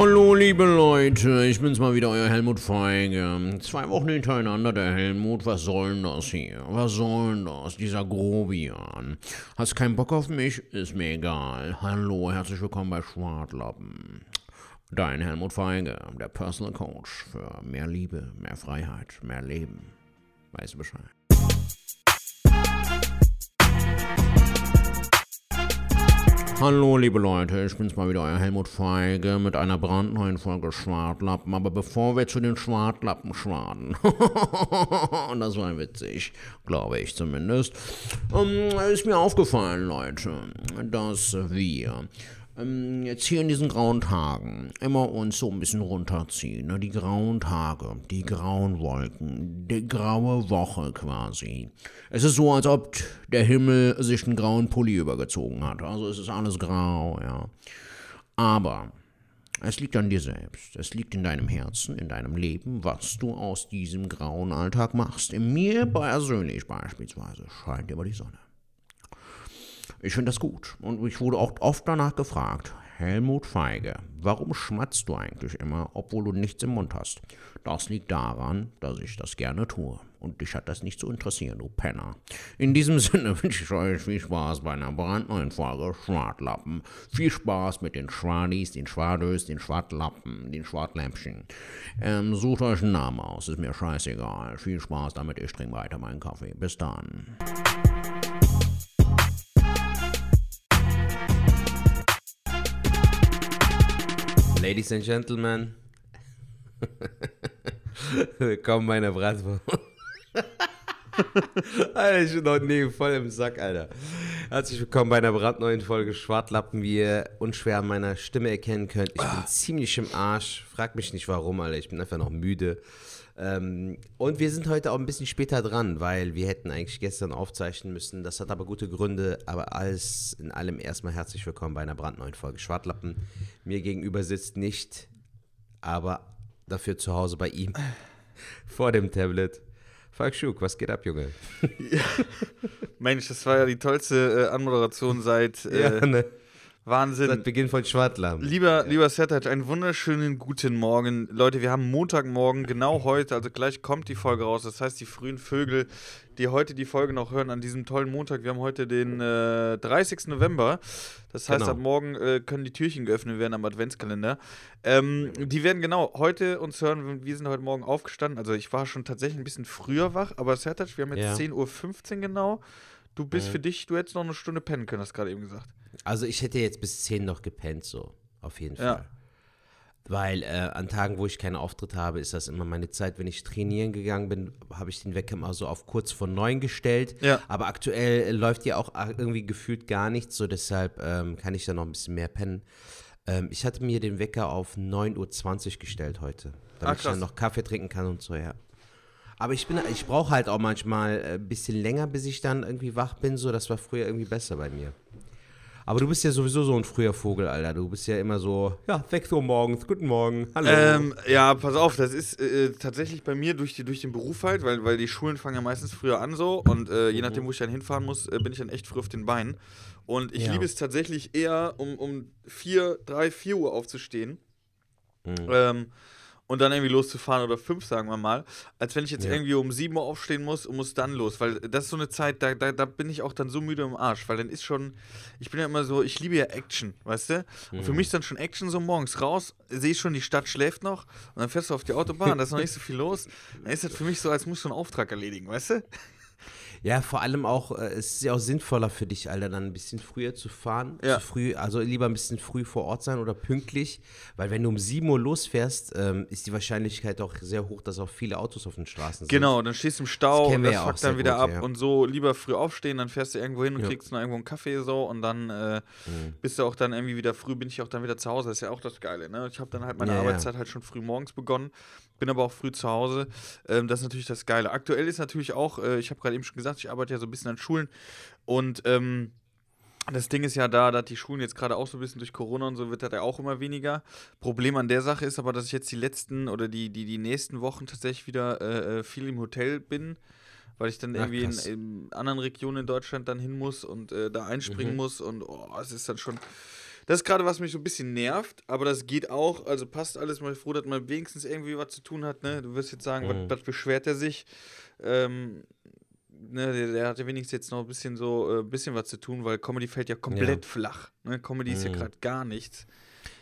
Hallo liebe Leute, ich bin's mal wieder, euer Helmut Feige. Zwei Wochen hintereinander der Helmut, was soll denn das hier? Was soll denn das, dieser Grobian? Hast keinen Bock auf mich? Ist mir egal. Hallo, herzlich willkommen bei Schwartlappen. Dein Helmut Feige, der Personal Coach für mehr Liebe, mehr Freiheit, mehr Leben. Weißt du Bescheid? Hallo liebe Leute, ich bin's mal wieder, euer Helmut Feige mit einer brandneuen Folge Schwartlappen. Aber bevor wir zu den Schwartlappen schwaden, das war witzig, glaube ich zumindest, ähm, ist mir aufgefallen, Leute, dass wir ähm, jetzt hier in diesen grauen Tagen immer uns so ein bisschen runterziehen. Ne? Die grauen Tage, die grauen Wolken, die graue Woche quasi. Es ist so, als ob der Himmel sich einen grauen Pulli übergezogen hat. Also es ist alles grau, ja. Aber es liegt an dir selbst. Es liegt in deinem Herzen, in deinem Leben, was du aus diesem grauen Alltag machst. In mir persönlich beispielsweise scheint immer die Sonne. Ich finde das gut. Und ich wurde auch oft danach gefragt, Helmut Feige, warum schmatzt du eigentlich immer, obwohl du nichts im Mund hast? Das liegt daran, dass ich das gerne tue. Und dich hat das nicht zu interessieren, du Penner. In diesem Sinne wünsche ich euch viel Spaß bei einer brandneuen Folge Schwartlappen. Viel Spaß mit den Schwadis, den Schwadös, den Schwartlappen, den Schwartlämpchen. Ähm, sucht euch einen Namen aus, ist mir scheißegal. Viel Spaß damit, ich trinke weiter meinen Kaffee. Bis dann. Ladies and Gentlemen, willkommen bei einer Bratwurst. Alter, ich bin heute nie voll im Sack, Alter. Herzlich willkommen bei einer brandneuen Folge Schwartlappen, wie ihr unschwer an meiner Stimme erkennen könnt. Ich bin ziemlich im Arsch. Frag mich nicht warum, Alter. Ich bin einfach noch müde. Ähm, und wir sind heute auch ein bisschen später dran, weil wir hätten eigentlich gestern aufzeichnen müssen. Das hat aber gute Gründe. Aber alles in allem erstmal herzlich willkommen bei einer brandneuen Folge Schwartlappen. Mir gegenüber sitzt nicht, aber dafür zu Hause bei ihm vor dem Tablet. Falk Schuk, was geht ab, Junge? Ja. Mensch, das war ja die tollste äh, Anmoderation seit äh, Ja, ne? Wahnsinn. Seit Beginn von Schwartlappen. Lieber, lieber Sertac, einen wunderschönen guten Morgen. Leute, wir haben Montagmorgen, genau heute, also gleich kommt die Folge raus. Das heißt, die frühen Vögel, die heute die Folge noch hören, an diesem tollen Montag, wir haben heute den äh, 30. November. Das heißt, Genau. ab morgen äh, können die Türchen geöffnet werden am Adventskalender. Ähm, die werden genau heute uns hören. Wir sind heute Morgen aufgestanden. Also, ich war schon tatsächlich ein bisschen früher wach, aber Sertac, wir haben jetzt Ja. 10.15 Uhr genau. Du bist Ja. für dich, du hättest noch eine Stunde pennen können, hast gerade eben gesagt. Also ich hätte jetzt bis 10 noch gepennt, so. Auf jeden Fall. Ja. Weil äh, an Tagen, wo ich keinen Auftritt habe, ist das immer meine Zeit. Wenn ich trainieren gegangen bin, habe ich den Wecker immer so auf kurz vor neun gestellt. Ja. Aber aktuell äh, läuft ja auch äh, irgendwie gefühlt gar nichts, so deshalb ähm, kann ich da noch ein bisschen mehr pennen. Ähm, ich hatte mir den Wecker auf 9.20 Uhr gestellt heute, damit Ah, ich dann noch Kaffee trinken kann und so, ja. Aber ich bin, ich brauche halt auch manchmal äh, ein bisschen länger, bis ich dann irgendwie wach bin. So, das war früher irgendwie besser bei mir. Aber du bist ja sowieso so ein früher Vogel, Alter. Du bist ja immer so, ja, 6 Uhr morgens, guten Morgen, hallo. Ähm, ja, pass auf, das ist äh, tatsächlich bei mir durch, die, durch den Beruf halt, weil, weil die Schulen fangen ja meistens früher an so und äh, Mhm. je nachdem, wo ich dann hinfahren muss, äh, bin ich dann echt früh auf den Beinen. Und ich Ja. liebe es tatsächlich eher, um, um 4, 3, 4 Uhr aufzustehen Mhm. ähm, und dann irgendwie loszufahren oder 5, sagen wir mal, als wenn ich jetzt Ja. irgendwie um 7 Uhr aufstehen muss und muss dann los, weil das ist so eine Zeit, da, da, da bin ich auch dann so müde im Arsch, weil dann ist schon, ich bin ja immer so, ich liebe ja Action, weißt du? Und für mich ist dann schon Action so morgens raus, sehe ich schon, die Stadt schläft noch und dann fährst du auf die Autobahn, da ist noch nicht so viel los. Dann ist das für mich so, als musst du einen Auftrag erledigen, weißt du? Ja, vor allem auch, äh, es ist ja auch sinnvoller für dich, Alter, dann ein bisschen früher zu fahren. Ja. Zu früh, also lieber ein bisschen früh vor Ort sein oder pünktlich, weil wenn du um 7 Uhr losfährst, ähm, ist die Wahrscheinlichkeit auch sehr hoch, dass auch viele Autos auf den Straßen sind. Genau, dann stehst du im Stau Das und das ja fuckt dann wieder gut, ab ja. und so lieber früh aufstehen, dann fährst du irgendwo hin und Ja. kriegst noch irgendwo einen Kaffee so und dann äh, Mhm. bist du auch dann irgendwie wieder früh, bin ich auch dann wieder zu Hause. Das ist ja auch das Geile, ne? Ich habe dann halt meine. Arbeitszeit halt schon früh morgens begonnen, bin aber auch früh zu Hause. Ähm, das ist natürlich das Geile. Aktuell ist natürlich auch, äh, ich habe gerade eben schon gesagt, ich arbeite ja so ein bisschen an Schulen und ähm, das Ding ist ja da, dass die Schulen jetzt gerade auch so ein bisschen durch Corona und so wird das ja auch immer weniger. Problem an der Sache ist aber, dass ich jetzt die letzten oder die, die, die nächsten Wochen tatsächlich wieder äh, äh, viel im Hotel bin, weil ich dann Ach, irgendwie in, in anderen Regionen in Deutschland dann hin muss und äh, da einspringen Mhm. muss und oh, es ist dann schon. Das ist gerade, was mich so ein bisschen nervt, aber das geht auch. Also passt alles. Mal froh, dass man wenigstens irgendwie was zu tun hat. Ne? Du wirst jetzt sagen, Mhm. was, was beschwert er sich? Ähm, ne, der, der hat ja wenigstens jetzt noch ein bisschen so äh, bisschen was zu tun, weil Comedy fällt ja komplett flach. Ne? Comedy ist ja Mhm. gerade gar nichts.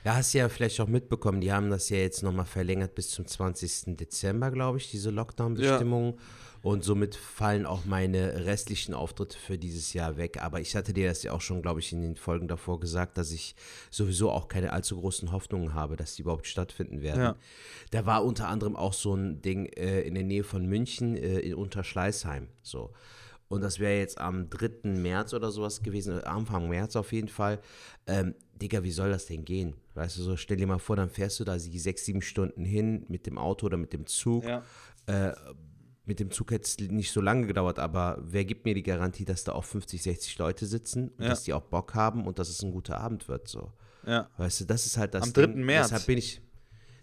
Ja, hast du ja vielleicht auch mitbekommen, die haben das ja jetzt nochmal verlängert bis zum 20. Dezember, glaube ich, diese Lockdown-Bestimmungen. Und somit fallen auch meine restlichen Auftritte für dieses Jahr weg. Aber ich hatte dir das ja auch schon, glaube ich, in den Folgen davor gesagt, dass ich sowieso auch keine allzu großen Hoffnungen habe, dass die überhaupt stattfinden werden. Ja. Da war unter anderem auch so ein Ding äh, in der Nähe von München, äh, in Unterschleißheim. So. Und das wäre jetzt am 3. März oder sowas gewesen, äh, Anfang März auf jeden Fall. Ähm, Digga, wie soll das denn gehen? Weißt du, so stell dir mal vor, dann fährst du da die sechs, sieben Stunden hin mit dem Auto oder mit dem Zug. Ja. Äh, mit dem Zug hätte es nicht so lange gedauert, aber wer gibt mir die Garantie, dass da auch 50, 60 Leute sitzen und Ja. dass die auch Bock haben und dass es ein guter Abend wird? So. Ja. Weißt du, das ist halt das Am Ding. 3. März. Deshalb bin ich.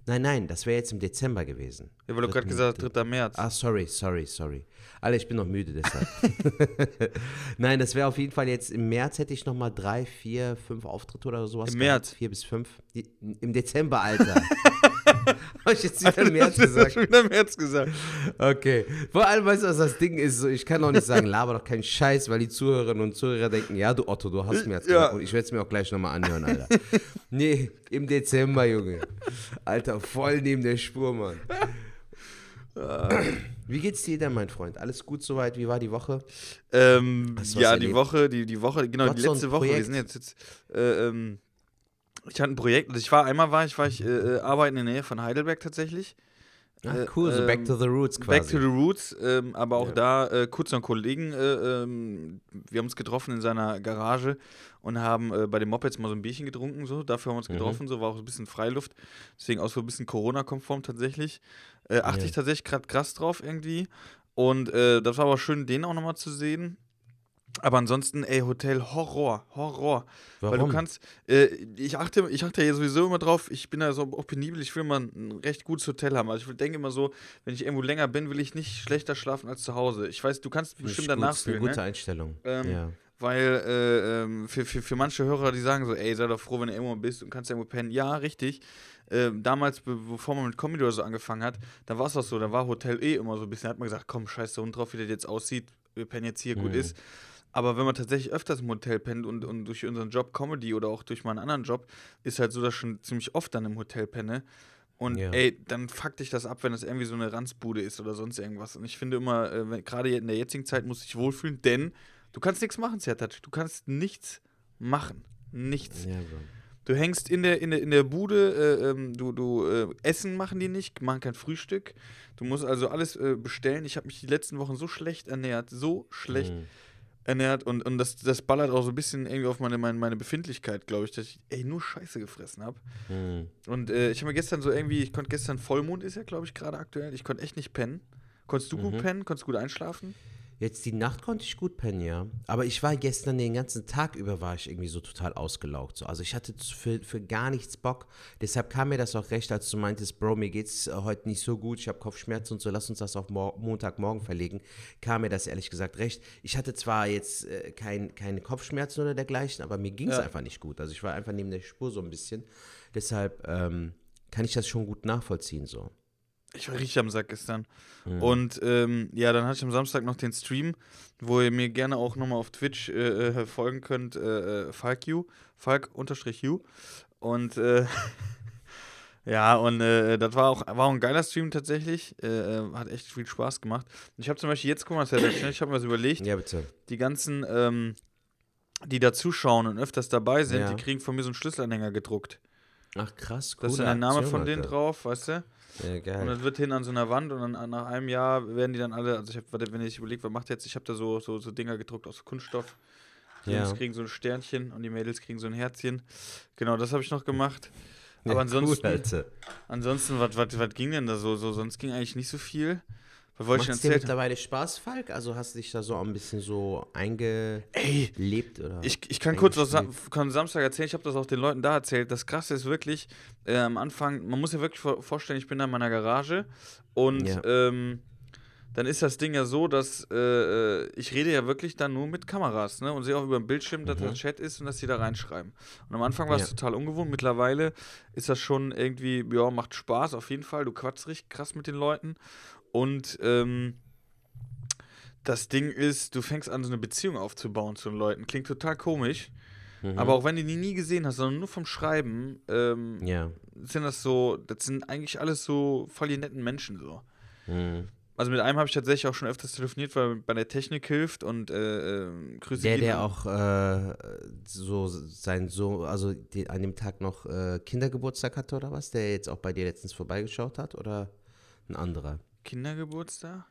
Nein, nein, das wäre jetzt im Dezember gewesen. Ja, weil du gerade gesagt hast, 3. März. Ah, sorry, sorry, sorry. Alter, ich bin noch müde deshalb. Nein, das wäre auf jeden Fall jetzt im März hätte ich noch mal drei, vier, fünf Auftritte oder sowas. Im gehabt. März? Vier bis fünf. Die, Im Dezember, Alter. Habe ich jetzt wieder im März gesagt? schon wieder März gesagt. Okay. Vor allem, weißt du, was das Ding ist? So, ich kann auch nicht sagen, laber doch keinen Scheiß, weil die Zuhörerinnen und Zuhörer denken, ja, du Otto, du hast mir jetzt Ja. gesagt. Und ich werde es mir auch gleich nochmal anhören, Alter. nee, im Dezember, Junge. Alter, voll neben der Spur, Mann. Wie geht's dir denn, mein Freund? Alles gut soweit? Wie war die Woche? Ähm, ja, die erlebt? Woche, die, die Woche, genau, die so letzte Woche. Wir sind jetzt, jetzt äh, ähm, ich hatte ein Projekt, also ich war einmal war ich, war ich äh, äh, arbeiten in der Nähe von Heidelberg tatsächlich. Ah, Äh, cool, so back ähm, to the roots quasi. Back to the Roots, ähm, aber auch Ja. da äh, kurz noch Kollegen, äh, ähm, wir haben uns getroffen in seiner Garage und haben äh, bei den Mopeds mal so ein Bierchen getrunken, so, dafür haben wir uns Mhm. getroffen, so war auch ein bisschen Freiluft, deswegen auch so ein bisschen Corona-konform tatsächlich. Äh, achte Ja. ich tatsächlich gerade krass drauf irgendwie und das war aber schön, den auch nochmal zu sehen. Aber ansonsten, ey, Hotel Horror, Horror. Weil du Warum? kannst, äh, ich achte, ich achte ja sowieso immer drauf, ich bin da so auch penibel, ich will mal ein recht gutes Hotel haben. Also ich denke immer so, wenn ich irgendwo länger bin, will ich nicht schlechter schlafen als zu Hause. Ich weiß, du kannst bestimmt gut, danach ist eine gute ne? Einstellung. Ähm, ja. Weil äh, ähm, für, für, für manche Hörer, die sagen so, ey, sei doch froh, wenn du irgendwo bist und kannst irgendwo pennen. Ja, richtig. Ähm, damals, be bevor man mit Comedy oder so angefangen hat, da war es auch so, da war Hotel eh immer so ein bisschen, da hat man gesagt, komm, scheiß da Hund drauf, wie das jetzt aussieht, wir pennen jetzt hier, gut Mhm. ist. Aber wenn man tatsächlich öfters im Hotel pennt und, und durch unseren Job Comedy oder auch durch meinen anderen Job, ist halt so, dass ich schon ziemlich oft dann im Hotel penne. Und Ja. ey, dann fuckt dich das ab, wenn das irgendwie so eine Ranzbude ist oder sonst irgendwas. Und ich finde immer, äh, gerade in der jetzigen Zeit muss ich wohlfühlen, denn du kannst nichts machen, Zertat. Du kannst nichts machen. Nichts. ja, Bro. Du hängst in der, in der, in der Bude, äh, ähm, du, du äh, Essen machen die nicht, machen kein Frühstück. Du musst also alles äh, bestellen. Ich habe mich die letzten Wochen so schlecht ernährt, so schlecht Mhm. Ernährt und, und das, das ballert auch so ein bisschen irgendwie auf meine, meine, meine Befindlichkeit, glaube ich, dass ich ey, nur Scheiße gefressen habe. Mhm. Und äh, ich habe mir gestern so irgendwie, ich konnte gestern Vollmond ist ja, glaube ich, gerade aktuell. Ich konnte echt nicht pennen. Konntest du gut Mhm. pennen? Konntest du gut einschlafen? Jetzt die Nacht konnte ich gut pennen, ja. Aber ich war gestern den ganzen Tag über, war ich irgendwie so total ausgelaugt. So. Also ich hatte für, für gar nichts Bock. Deshalb kam mir das auch recht, als du meintest, Bro, mir geht's äh, heute nicht so gut, ich habe Kopfschmerzen und so, lass uns das auf Mo Montagmorgen verlegen. Kam mir das ehrlich gesagt recht. Ich hatte zwar jetzt äh, kein, keine Kopfschmerzen oder dergleichen, aber mir ging es Ja. einfach nicht gut. Also ich war einfach neben der Spur so ein bisschen. Deshalb ähm, kann ich das schon gut nachvollziehen so. Ich war richtig am Sack gestern. Mhm. Und ähm, ja, dann hatte ich am Samstag noch den Stream, wo ihr mir gerne auch nochmal auf Twitch äh, äh, folgen könnt, äh, äh, FalkU, Falk-U. Und äh, ja, und äh, das war auch, war auch ein geiler Stream tatsächlich. Äh, hat echt viel Spaß gemacht. Ich habe zum Beispiel jetzt, guck mal, schnell, ich habe mir was überlegt. Ja, bitte. die ganzen, ähm, die da zuschauen und öfters dabei sind, Ja. die kriegen von mir so einen Schlüsselanhänger gedruckt. Ach krass, cool. Da ist dann der Name von denen drauf, weißt du? Ja, Und geil. das wird hin an so einer Wand und dann nach einem Jahr werden die dann alle, also ich hab, wenn ich überlege, was macht jetzt, ich habe da so, so, so Dinger gedruckt aus Kunststoff. Die Ja. Jungs kriegen so ein Sternchen und die Mädels kriegen so ein Herzchen. Genau, das habe ich noch gemacht. Ja, Aber ansonsten, Cool, ansonsten, was, was, was ging denn da so, so? Sonst ging eigentlich nicht so viel. Was wollte ich Macht denn dir erzählen? mittlerweile Spaß, Falk? Also hast du dich da so ein bisschen so eingelebt oder? Ich, ich kann kurz was Sam kann Samstag erzählen, ich habe das auch den Leuten da erzählt. Das Krasse ist wirklich, äh, am Anfang, man muss ja wirklich vor vorstellen, ich bin da in meiner Garage und Ja. ähm, dann ist das Ding ja so, dass äh, äh, ich rede ja wirklich dann nur mit Kameras, ne? Und sehe auch über den Bildschirm, dass Mhm. das Chat ist und dass die da reinschreiben. Und am Anfang war es Ja. total ungewohnt. Mittlerweile ist das schon irgendwie, ja, macht Spaß auf jeden Fall. Du quatschst richtig krass mit den Leuten. Und ähm, das Ding ist, du fängst an, so eine Beziehung aufzubauen zu den Leuten. Klingt total komisch. Mhm. Aber auch wenn du die nie gesehen hast, sondern nur vom Schreiben, ähm, Ja. sind das so, das sind eigentlich alles so voll die netten Menschen so. Mhm. Also mit einem habe ich tatsächlich auch schon öfters telefoniert, weil er bei der Technik hilft und äh, äh, Grüße Der, der auch äh, so sein Sohn, also die, an dem Tag noch äh, Kindergeburtstag hatte oder was, der jetzt auch bei dir letztens vorbeigeschaut hat oder ein anderer? Kindergeburtstag?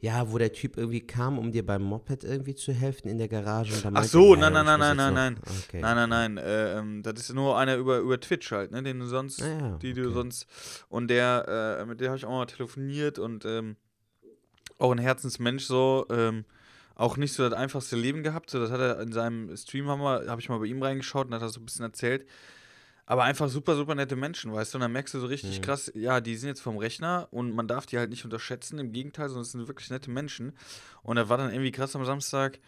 Ja, wo der Typ irgendwie kam, um dir beim Moped irgendwie zu helfen in der Garage. Und dann Ach so, nein, nein, nein, nein, nein, nein. Okay. Nein, nein, nein. Äh, ähm, das ist nur einer über, über Twitch halt, ne? Den du sonst, Ah ja, die du okay. sonst. Und der, äh, mit dem habe ich auch mal telefoniert und ähm, auch ein Herzensmensch so. Ähm, auch nicht so das einfachste Leben gehabt. So, das hat er in seinem Stream habe ich mal bei ihm reingeschaut und hat er so ein bisschen erzählt. Aber einfach super, super nette Menschen, weißt du? Und dann merkst du so richtig Mhm. krass, ja, die sind jetzt vom Rechner und man darf die halt nicht unterschätzen. Im Gegenteil, sondern es sind wirklich nette Menschen. Und das war dann irgendwie krass am Samstag.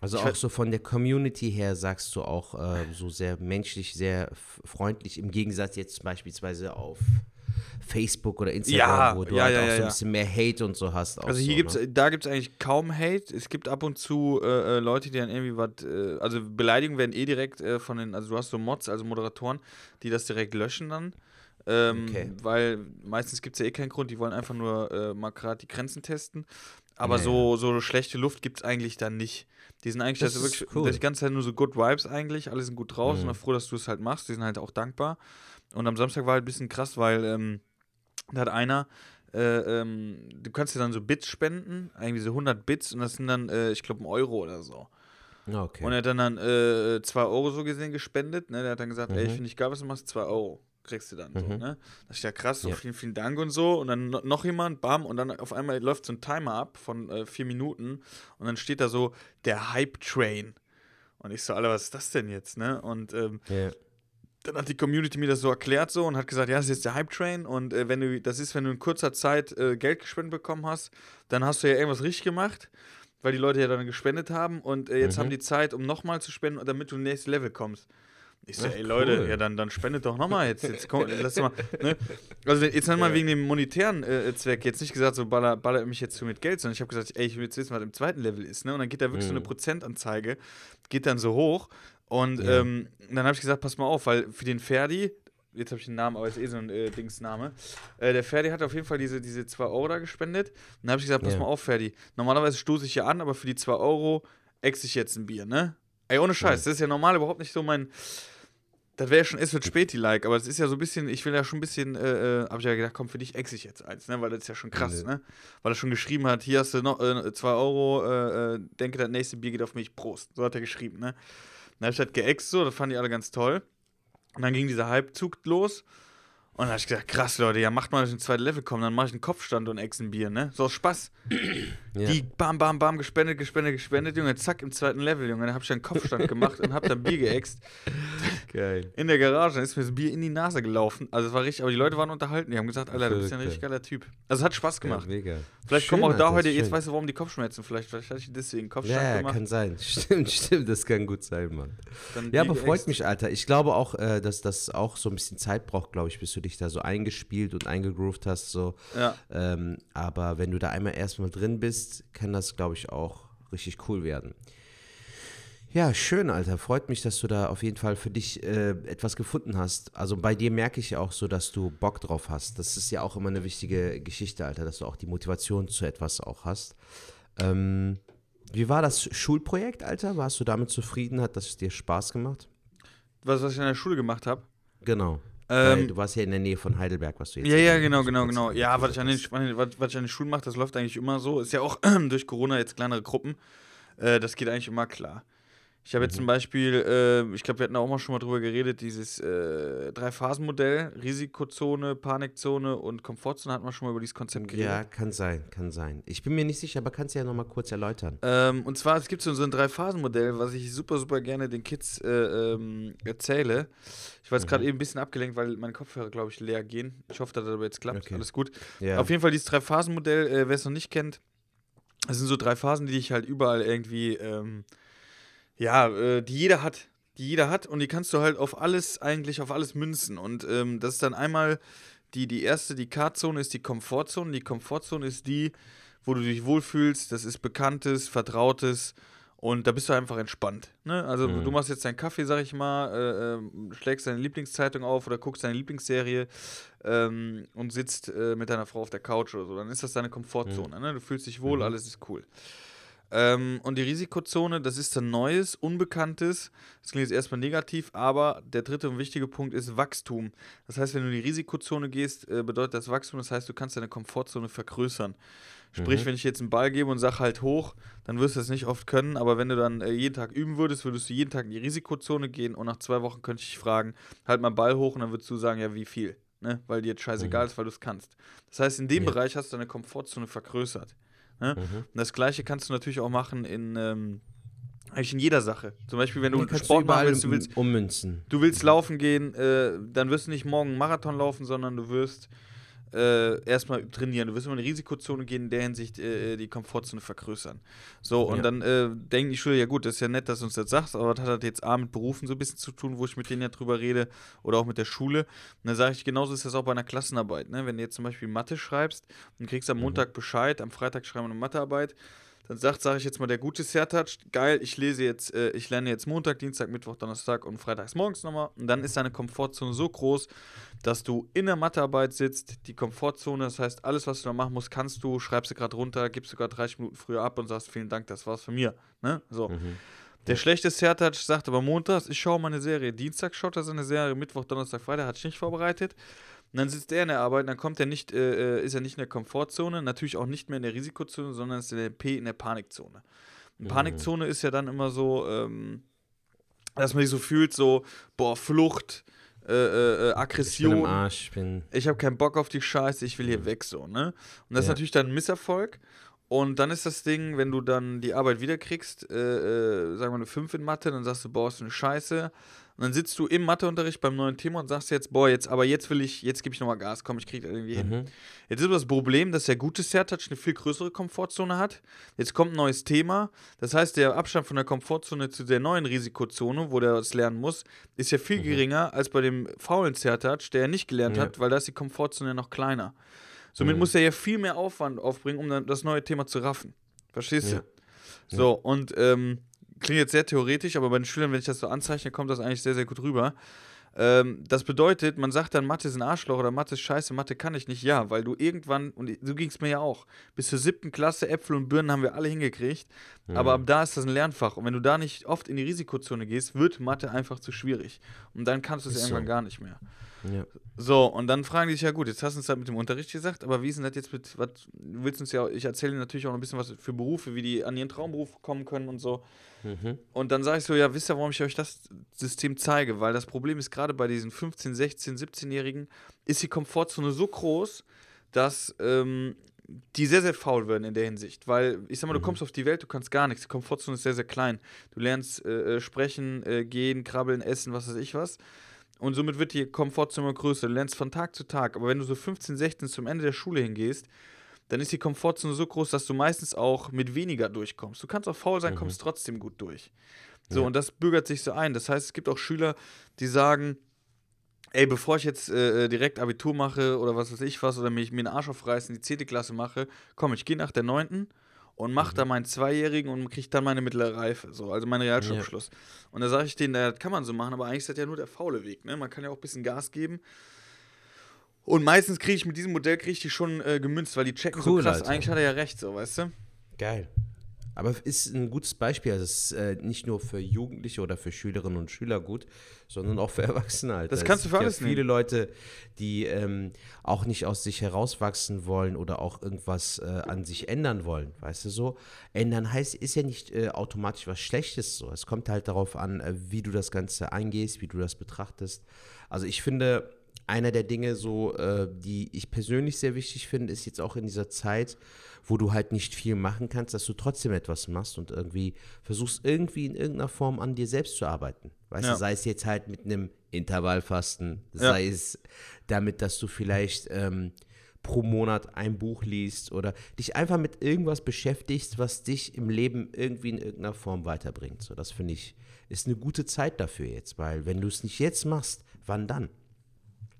Also auch so von der Community her sagst du auch äh, so sehr menschlich, sehr freundlich, im Gegensatz jetzt beispielsweise auf Facebook oder Instagram, Ja, wo du ja, halt ja, auch ja, so ein bisschen mehr Hate und so hast. Auch Also hier so, gibt's, ne? da gibt es eigentlich kaum Hate. Es gibt ab und zu äh, äh, Leute, die dann irgendwie was, äh, also Beleidigungen werden eh direkt äh, von den, also du hast so Mods, also Moderatoren, die das direkt löschen dann. Ähm, Okay. Weil meistens gibt es ja eh keinen Grund, die wollen einfach nur äh, mal gerade die Grenzen testen. Aber Ja, so, so schlechte Luft gibt es eigentlich dann nicht. Die sind eigentlich Das ist wirklich cool. die ganze Zeit nur so Good Vibes eigentlich, alle sind gut drauf, Mhm. sind auch froh, dass du es halt machst, die sind halt auch dankbar. Und am Samstag war halt ein bisschen krass, weil ähm, da hat einer, äh, ähm, du kannst dir dann so Bits spenden, irgendwie so 100 Bits und das sind dann, äh, ich glaube, ein Euro oder so. Ah, Okay. Und er hat dann, dann äh, 2 Euro so gesehen gespendet, ne? Der hat dann gesagt, ey, Mhm. finde ich geil, was du machst, 2 Euro kriegst du dann so, Mhm. ne? Das ist ja krass, so Ja. vielen, vielen Dank und so. Und dann no- noch jemand, bam, und dann auf einmal läuft so ein Timer ab von äh, vier Minuten und dann steht da so, der Hype-Train. Und ich so, Alter, was ist das denn jetzt, ne? Und ähm, ja. Dann hat die Community mir das so erklärt so und hat gesagt, ja, das ist jetzt der Hype Train und äh, wenn du das ist, wenn du in kurzer Zeit äh, Geld gespendet bekommen hast, dann hast du ja irgendwas richtig gemacht, weil die Leute ja dann gespendet haben und äh, jetzt Mhm. haben die Zeit, um nochmal zu spenden, damit du ins nächste Level kommst. Ich so, Ach, ey Leute, cool. ja dann, dann spendet doch nochmal jetzt, jetzt komm, lass mal, ne? Also jetzt haben wir wegen dem monetären äh, Zweck jetzt nicht gesagt, so baller, baller mich jetzt zu mit Geld, sondern ich habe gesagt, ey, ich will jetzt wissen, was im zweiten Level ist, ne? Und dann geht da wirklich so eine Mhm. Prozentanzeige, geht dann so hoch und Ja. ähm, dann habe ich gesagt, pass mal auf, weil für den Ferdi, jetzt habe ich den Namen, aber ist eh so ein äh, Dingsname, äh, der Ferdi hat auf jeden Fall diese, diese 2 Euro da gespendet. Und dann habe ich gesagt, pass Ja. mal auf, Ferdi, normalerweise stoße ich ja an, aber für die 2 Euro ex ich jetzt ein Bier, ne? Ey, ohne Scheiß, das ist ja normal überhaupt nicht so mein. Das wäre ja schon, es wird späti-like, aber es ist ja so ein bisschen, ich will ja schon ein bisschen, äh, äh, habe ich ja gedacht, komm, für dich ex ich jetzt eins, ne? Weil das ist ja schon krass, Nee. ne? Weil er schon geschrieben hat, hier hast du noch 2 Euro, äh, äh, denke, das nächste Bier geht auf mich, Prost. So hat er geschrieben, ne? Dann habe ich das geäxt so, das fanden die alle ganz toll. Und dann ging dieser Halbzug los. Und dann habe ich gesagt, krass, Leute, ja, macht mal, dass ich ins zweite Level komme, dann mache ich einen Kopfstand und ex ein Bier, ne? So aus Spaß. Ja. Die bam, bam, bam, gespendet, gespendet, gespendet, Junge, zack, im zweiten Level, Junge. Dann habe ich einen Kopfstand gemacht und habe dann Bier geäxt Geil. in der Garage. Dann ist mir das Bier in die Nase gelaufen. Also es war richtig, aber die Leute waren unterhalten. Die haben gesagt, Alter, du bist ja ein richtig geiler Typ. Also es hat Spaß gemacht. Ja, mega. Vielleicht Schön, kommen auch da heute, jetzt schön. weißt du, warum die Kopfschmerzen vielleicht. Vielleicht hatte ich deswegen Kopfstand Ja, ja, gemacht. kann sein. Stimmt, stimmt, das kann gut sein, Mann. dann Ja, aber freut mich, Alter. Ich glaube auch, äh, dass das auch so ein bisschen Zeit braucht, glaube ich, bis du dich da so eingespielt und eingegroovt hast. So. Ja. Ähm, aber wenn du da einmal erstmal drin bist, kann das, glaube ich, auch richtig cool werden. Ja, schön, Alter. Freut mich, dass du da auf jeden Fall für dich äh, etwas gefunden hast. Also bei dir merke ich ja auch so, dass du Bock drauf hast. Das ist ja auch immer eine wichtige Geschichte, Alter, dass du auch die Motivation zu etwas auch hast. Ähm, wie war das Schulprojekt, Alter? Warst du damit zufrieden? Hat das dir Spaß gemacht? Was, was ich in der Schule gemacht habe. Genau. Ähm, du warst ja in der Nähe von Heidelberg, was du jetzt Ja, ja, genau, genau, genau. Ja, was ich, an den, was ich an den Schulen mache, das läuft eigentlich immer so. Ist ja auch durch Corona jetzt kleinere Gruppen. Äh, das geht eigentlich immer klar. Ich habe jetzt Mhm. zum Beispiel, äh, ich glaube, wir hatten auch mal schon mal drüber geredet, dieses äh, Drei-Phasen-Modell, Risikozone, Panikzone und Komfortzone, hatten wir schon mal über dieses Konzept geredet. Ja, kann sein, kann sein. Ich bin mir nicht sicher, aber kannst du ja nochmal kurz erläutern. Ähm, und zwar, es gibt so ein Drei-Phasen-Modell, was ich super, super gerne den Kids äh, ähm, erzähle. Ich war jetzt Mhm. gerade eben ein bisschen abgelenkt, weil meine Kopfhörer, glaube ich, leer gehen. Ich hoffe, dass das aber jetzt klappt. Okay. Alles gut. Ja. Auf jeden Fall dieses Drei-Phasen-Modell, äh, wer es noch nicht kennt, Das sind so drei Phasen, die ich halt überall irgendwie, ähm, ja, äh, die jeder hat. Die jeder hat und die kannst du halt auf alles, eigentlich auf alles münzen. Und ähm, das ist dann einmal die, die erste, die K-Zone ist die Komfortzone. Die Komfortzone ist die, wo du dich wohlfühlst, das ist Bekanntes, Vertrautes und da bist du einfach entspannt. Ne? Also Mhm. du machst jetzt deinen Kaffee, sag ich mal, äh, ähm, schlägst deine Lieblingszeitung auf oder guckst deine Lieblingsserie ähm, und sitzt äh, mit deiner Frau auf der Couch oder so. Dann ist das deine Komfortzone. Ne? Du fühlst dich wohl, Mhm. alles ist cool. Ähm, und die Risikozone, das ist dann Neues, Unbekanntes. Das klingt jetzt erstmal negativ, aber der dritte und wichtige Punkt ist Wachstum. Das heißt, wenn du in die Risikozone gehst, äh, bedeutet das Wachstum, das heißt, du kannst deine Komfortzone vergrößern. Sprich, Mhm. wenn ich jetzt einen Ball gebe und sage halt hoch, dann wirst du das nicht oft können, aber wenn du dann äh, jeden Tag üben würdest, würdest du jeden Tag in die Risikozone gehen und nach zwei Wochen könnte ich dich fragen, halt mal Ball hoch und dann würdest du sagen, ja, wie viel? Ne? Weil dir jetzt scheißegal ist, weil du es kannst. Das heißt, in dem Mhm. Ja. Bereich hast du deine Komfortzone vergrößert. Ne? Mhm. Und das gleiche kannst du natürlich auch machen in ähm, eigentlich in jeder Sache. Zum Beispiel, wenn du kannst Sport machen willst, du willst, ummünzen. du willst laufen gehen, äh, dann wirst du nicht morgen einen Marathon laufen, sondern du wirst äh, erstmal trainieren. Du wirst immer in die Risikozone gehen, in der Hinsicht äh, die Komfortzone vergrößern. So, und Ja. dann äh, denken die Schüler, ja gut, das ist ja nett, dass du uns das sagst, aber was hat das jetzt A mit Berufen so ein bisschen zu tun, wo ich mit denen ja drüber rede oder auch mit der Schule. Und dann sage ich, genauso ist das auch bei einer Klassenarbeit. Ne? Wenn du jetzt zum Beispiel Mathe schreibst und kriegst am Mhm. Montag Bescheid, am Freitag schreiben wir eine Mathearbeit, dann sagt, sage ich jetzt mal, der gute Sertac, geil, ich lese jetzt, äh, ich lerne jetzt Montag, Dienstag, Mittwoch, Donnerstag und freitags morgens nochmal. Und dann ist deine Komfortzone so groß, dass du in der Mathearbeit sitzt, die Komfortzone, das heißt, alles, was du da machen musst, kannst du, schreibst du gerade runter, gibst sogar 30 Minuten früher ab und sagst, vielen Dank, das war's von mir. Ne? So. Mhm. Der schlechte Sertac sagt aber montags, ich schaue meine Serie. Dienstag schaut er seine Serie, Mittwoch, Donnerstag, Freitag hat ich nicht vorbereitet. Und dann sitzt er in der Arbeit, und dann kommt er nicht, äh, äh, ist er nicht in der Komfortzone, natürlich auch nicht mehr in der Risikozone, sondern ist in der P in der Panikzone. Und Mhm. Panikzone ist ja dann immer so, ähm, dass man sich so fühlt, so, boah, Flucht, äh, äh, äh, Ich bin im Aggression Arsch, ich bin. ich habe keinen Bock auf die Scheiße, ich will hier weg so, ne? Und das ist Ja. natürlich dann ein Misserfolg. Und dann ist das Ding, wenn du dann die Arbeit wiederkriegst, äh, äh, sagen wir eine 5 in Mathe, dann sagst du, boah, ist eine Scheiße. Und dann sitzt du im Matheunterricht beim neuen Thema und sagst jetzt, boah, jetzt, aber jetzt will ich, jetzt gebe ich nochmal Gas, komm, ich krieg das irgendwie hin. Mhm. Jetzt ist aber das Problem, dass der gute Sertac eine viel größere Komfortzone hat. Jetzt kommt ein neues Thema. Das heißt, der Abstand von der Komfortzone zu der neuen Risikozone, wo der was lernen muss, ist ja viel Mhm. geringer als bei dem faulen Sertac, der ja nicht gelernt Ja. hat, weil da ist die Komfortzone noch kleiner. Somit Mhm. muss er ja viel mehr Aufwand aufbringen, um dann das neue Thema zu raffen. Verstehst Ja. du? So, und ähm, klingt jetzt sehr theoretisch, aber bei den Schülern, wenn ich das so anzeichne, kommt das eigentlich sehr, sehr gut rüber. Ähm, das bedeutet, man sagt dann, Mathe ist ein Arschloch oder Mathe ist scheiße, Mathe kann ich nicht. Ja, weil du irgendwann, und so ging es mir ja auch, bis zur siebten Klasse Äpfel und Birnen haben wir alle hingekriegt, aber ab da ist das ein Lernfach. Und wenn du da nicht oft in die Risikozone gehst, wird Mathe einfach zu schwierig. Und dann kannst du es irgendwann so. gar nicht mehr. Ja. So, und dann fragen die sich ja gut, jetzt hast du uns das mit dem Unterricht gesagt, aber wie ist denn das jetzt mit, was, du willst uns ja, ich erzähle dir natürlich auch noch ein bisschen was für Berufe, wie die an ihren Traumberuf kommen können und so. Mhm. Und dann sage ich so, ja, wisst ihr, warum ich euch das System zeige? Weil das Problem ist, gerade bei diesen 15, 16, 17-Jährigen ist die Komfortzone so groß, dass ähm, die sehr, sehr faul werden in der Hinsicht. Weil, ich sag mal, du kommst auf die Welt, du kannst gar nichts. Die Komfortzone ist sehr, sehr klein. Du lernst äh, äh, sprechen, äh, gehen, krabbeln, essen, was weiß ich was. Und somit wird die Komfortzone größer. Du lernst von Tag zu Tag. Aber wenn du so 15, 16 zum Ende der Schule hingehst, dann ist die Komfortzone so groß, dass du meistens auch mit weniger durchkommst. Du kannst auch faul sein, kommst trotzdem gut durch. So, Ja. und das bürgert sich so ein. Das heißt, es gibt auch Schüler, die sagen, ey, bevor ich jetzt äh, direkt Abitur mache oder was weiß ich was oder mich, mir einen Arsch aufreißen, die 10. Klasse mache, komm, ich gehe nach der 9. und mache da meinen Zweijährigen und kriege dann meine mittlere Reife, so, also meinen Realschulabschluss. Und da sage ich denen, das kann man so machen, aber eigentlich ist das ja nur der faule Weg, ne? Man kann ja auch ein bisschen Gas geben. Und meistens kriege ich mit diesem Modell kriege ich die schon äh, gemünzt, weil die checken Cool, so krass. Alter. Eigentlich hat er ja recht, so, weißt du? Geil. Aber ist ein gutes Beispiel. Also es ist äh, nicht nur für Jugendliche oder für Schülerinnen und Schüler gut, sondern auch für Erwachsene. Alter. Das kannst du Es für gibt alles ja viele Leute, die ähm, auch nicht aus sich herauswachsen wollen oder auch irgendwas äh, an sich ändern wollen. Weißt du so? Ändern heißt, ist ja nicht äh, automatisch was Schlechtes so. Es kommt halt darauf an, äh, wie du das Ganze angehst, wie du das betrachtest. Also ich finde, einer der Dinge so, äh, die ich persönlich sehr wichtig finde, ist jetzt auch in dieser Zeit, wo du halt nicht viel machen kannst, dass du trotzdem etwas machst und irgendwie versuchst, irgendwie in irgendeiner Form an dir selbst zu arbeiten. Weißt Ja. du, sei es jetzt halt mit einem Intervallfasten, Ja. sei es damit, dass du vielleicht ähm, pro Monat ein Buch liest oder dich einfach mit irgendwas beschäftigst, was dich im Leben irgendwie in irgendeiner Form weiterbringt. So, das finde ich, ist eine gute Zeit dafür jetzt, weil wenn du es nicht jetzt machst, wann dann?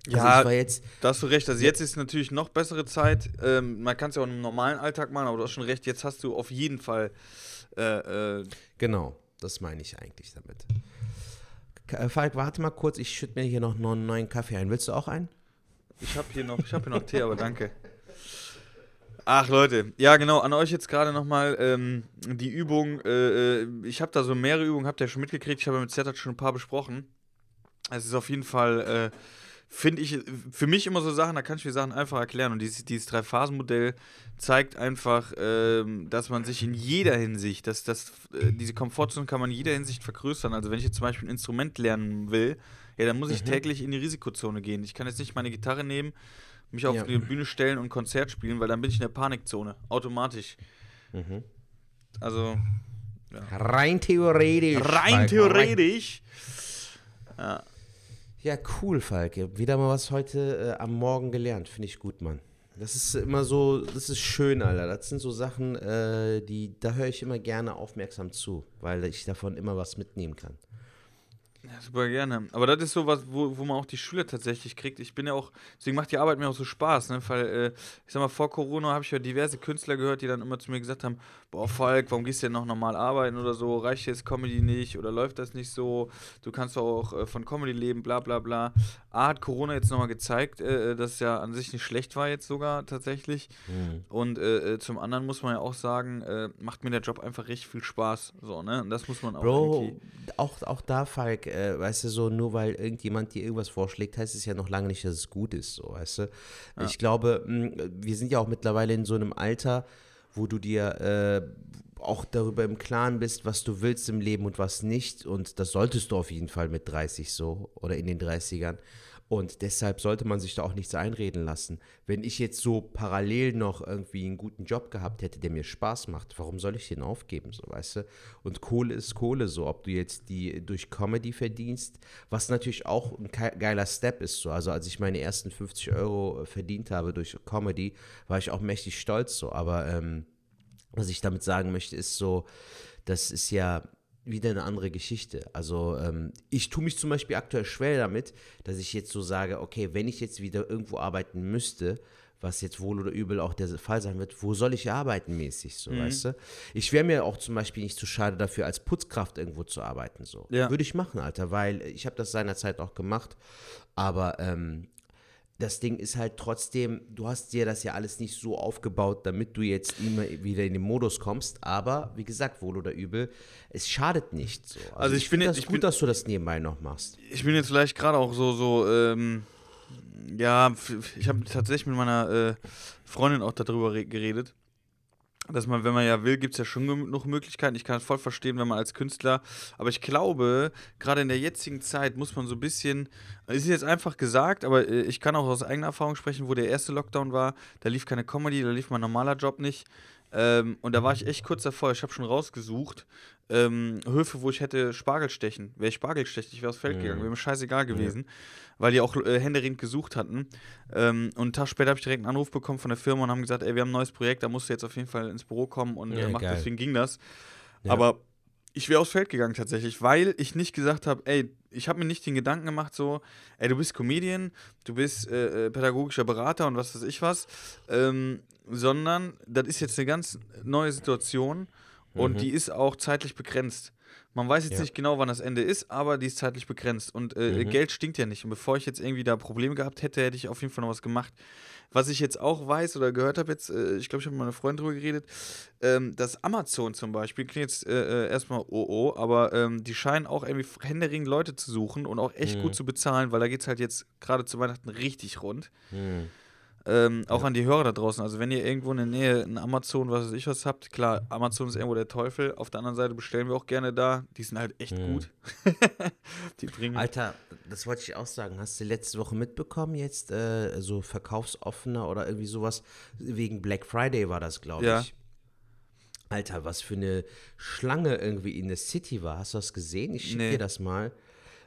Also Ja, war jetzt, Da hast du recht. Also jetzt ist natürlich noch bessere Zeit. Ähm, man kann es ja auch im normalen Alltag machen, aber du hast schon recht. Jetzt hast du auf jeden Fall. Äh, äh, genau, das meine ich eigentlich damit. Äh, Falk, warte mal kurz, ich schütte mir hier noch einen neuen Kaffee ein. Willst du auch einen? ich habe hier noch, ich habe hier noch Tee, aber danke. Ach Leute, ja genau, an euch jetzt gerade nochmal ähm, die Übung. Äh, äh, ich habe da so mehrere Übungen, habt ihr schon mitgekriegt. Ich habe mit Zetat schon ein paar besprochen. Es ist auf jeden Fall, äh, finde ich, für mich immer so Sachen, da kann ich mir Sachen einfach erklären. Und dieses, dieses Drei-Phasen-Modell zeigt einfach, ähm, dass man sich in jeder Hinsicht, dass das, äh, diese Komfortzone kann man in jeder Hinsicht vergrößern. Also wenn ich jetzt zum Beispiel ein Instrument lernen will, ja, dann muss ich täglich in die Risikozone gehen. Ich kann jetzt nicht meine Gitarre nehmen, mich auf Ja. die Bühne stellen und Konzert spielen, weil dann bin ich in der Panikzone, automatisch. Mhm. Also Rein theoretisch. rein theoretisch. Ja. Ja, cool, Falk. Ihr habt Wieder mal was heute äh, am Morgen gelernt. Finde ich gut, Mann. Das ist immer so, das ist schön, Alter. Das sind so Sachen, äh, die, da höre ich immer gerne aufmerksam zu, weil ich davon immer was mitnehmen kann. Ja, super gerne. Aber das ist so was, wo, wo man auch die Schüler tatsächlich kriegt. Ich bin ja auch, deswegen macht die Arbeit mir auch so Spaß, ne? Weil, äh, ich sag mal, vor Corona habe ich ja diverse Künstler gehört, die dann immer zu mir gesagt haben, boah, Falk, warum gehst du denn noch normal arbeiten oder so? Reicht jetzt Comedy nicht oder läuft das nicht so? Du kannst doch auch äh, von Comedy leben, bla bla bla. A hat Corona jetzt nochmal gezeigt, äh, dass es ja an sich nicht schlecht war jetzt sogar tatsächlich. Und äh, äh, zum anderen muss man ja auch sagen, äh, macht mir der Job einfach richtig viel Spaß. So, ne? Und das muss man auch Bro, irgendwie. auch, auch da, Falk, äh, weißt du, so nur weil irgendjemand dir irgendwas vorschlägt, heißt es ja noch lange nicht, dass es gut ist, so, weißt du. Ich glaube, mh, wir sind ja auch mittlerweile in so einem Alter, wo du dir äh, auch darüber im Klaren bist, was du willst im Leben und was nicht. Und das solltest du auf jeden Fall mit 30 so oder in den 30ern. Und deshalb sollte man sich da auch nichts einreden lassen. Wenn ich jetzt so parallel noch irgendwie einen guten Job gehabt hätte, der mir Spaß macht, warum soll ich den aufgeben, so, weißt du? Und Kohle ist Kohle, so, ob du jetzt die durch Comedy verdienst, was natürlich auch ein geiler Step ist, so. Also als ich meine ersten 50 Euro verdient habe durch Comedy, war ich auch mächtig stolz, so. Aber ähm, was ich damit sagen möchte, ist so, das ist ja wieder eine andere Geschichte. Also ähm, ich tue mich zum Beispiel aktuell schwer damit, dass ich jetzt so sage, okay, wenn ich jetzt wieder irgendwo arbeiten müsste, was jetzt wohl oder übel auch der Fall sein wird, wo soll ich arbeiten mäßig, so, weißt du? Ich wäre mir auch zum Beispiel nicht zu schade dafür, als Putzkraft irgendwo zu arbeiten, so. Ja. Würde ich machen, Alter, weil ich habe das seinerzeit auch gemacht, aber ähm, das Ding ist halt trotzdem, du hast dir das ja alles nicht so aufgebaut, damit du jetzt immer wieder in den Modus kommst. Aber wie gesagt, wohl oder übel, es schadet nicht. So. Also ich finde bin das jetzt- ich gut, bin- dass du das nebenbei noch machst. ich bin jetzt vielleicht gerade auch so, so, ähm, ja, ich habe tatsächlich mit meiner äh, Freundin auch darüber re- geredet, dass man, wenn man ja will, gibt es ja schon genug Möglichkeiten. Ich kann es voll verstehen, wenn man als Künstler, aber ich glaube, gerade in der jetzigen Zeit muss man so ein bisschen, es ist jetzt einfach gesagt, aber äh, ich kann auch aus eigener Erfahrung sprechen, wo der erste Lockdown war, da lief keine Comedy, da lief mein normaler Job nicht. Ähm, und da war ich echt kurz davor. Ich habe schon rausgesucht, ähm, Höfe, wo ich hätte Spargel stechen. Wäre ich Spargel stechen, ich wäre aufs Feld gegangen. Wäre mir scheißegal gewesen, weil die auch äh, händeringend gesucht hatten. Ähm, und einen Tag später habe ich direkt einen Anruf bekommen von der Firma und haben gesagt, ey, wir haben ein neues Projekt, da musst du jetzt auf jeden Fall ins Büro kommen und Ja, äh, mach, deswegen ging das. Ja. Aber ich wäre aufs Feld gegangen tatsächlich, weil ich nicht gesagt habe, ey, ich habe mir nicht den Gedanken gemacht, so, ey, du bist Comedian, du bist äh, äh, pädagogischer Berater und was weiß ich was, ähm, sondern das ist jetzt eine ganz neue Situation und die ist auch zeitlich begrenzt. Man weiß jetzt Ja. nicht genau, wann das Ende ist, aber die ist zeitlich begrenzt und äh, Geld stinkt ja nicht. Und bevor ich jetzt irgendwie da Probleme gehabt hätte, hätte ich auf jeden Fall noch was gemacht. Was ich jetzt auch weiß oder gehört habe jetzt, äh, ich glaube, ich habe mit meiner Freundin drüber geredet, ähm, dass Amazon zum Beispiel, klingt jetzt äh, äh, erstmal OO, aber ähm, die scheinen auch irgendwie händeringend Leute zu suchen und auch echt gut zu bezahlen, weil da geht es halt jetzt gerade zu Weihnachten richtig rund. Ähm, auch an die Hörer da draußen. Also, wenn ihr irgendwo in der Nähe ein Amazon, was weiß ich was habt, klar, Amazon ist irgendwo der Teufel. Auf der anderen Seite bestellen wir auch gerne da. Die sind halt echt gut. die bringen. Alter, das wollte ich auch sagen. Hast du letzte Woche mitbekommen, jetzt äh, so verkaufsoffener oder irgendwie sowas? Wegen Black Friday war das, glaube Ja. ich. Alter, was für eine Schlange irgendwie in der City war. Hast du das gesehen? Ich schicke Nee. dir das mal.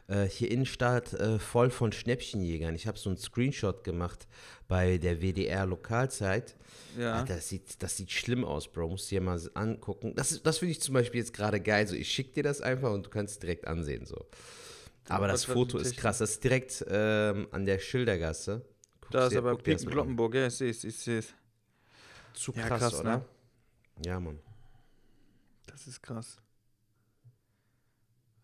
Äh, hier Innenstadt äh, voll von Schnäppchenjägern. Ich habe so einen Screenshot gemacht bei der WDR Lokalzeit. Ja. Alter, das sieht, das sieht schlimm aus, Bro. Musst du dir mal angucken. Das, das finde ich zum Beispiel jetzt gerade geil. So, ich schicke dir das einfach und du kannst es direkt ansehen. So. Aber das Foto ist krass. Das ist direkt ähm, an der Schildergasse. Guck's Da ist dir- aber an. Glockenburg, ja, ich sehe es, ich sehe es. Zu Ja, krass, krass, oder? ne? Ja, Mann. Das ist krass.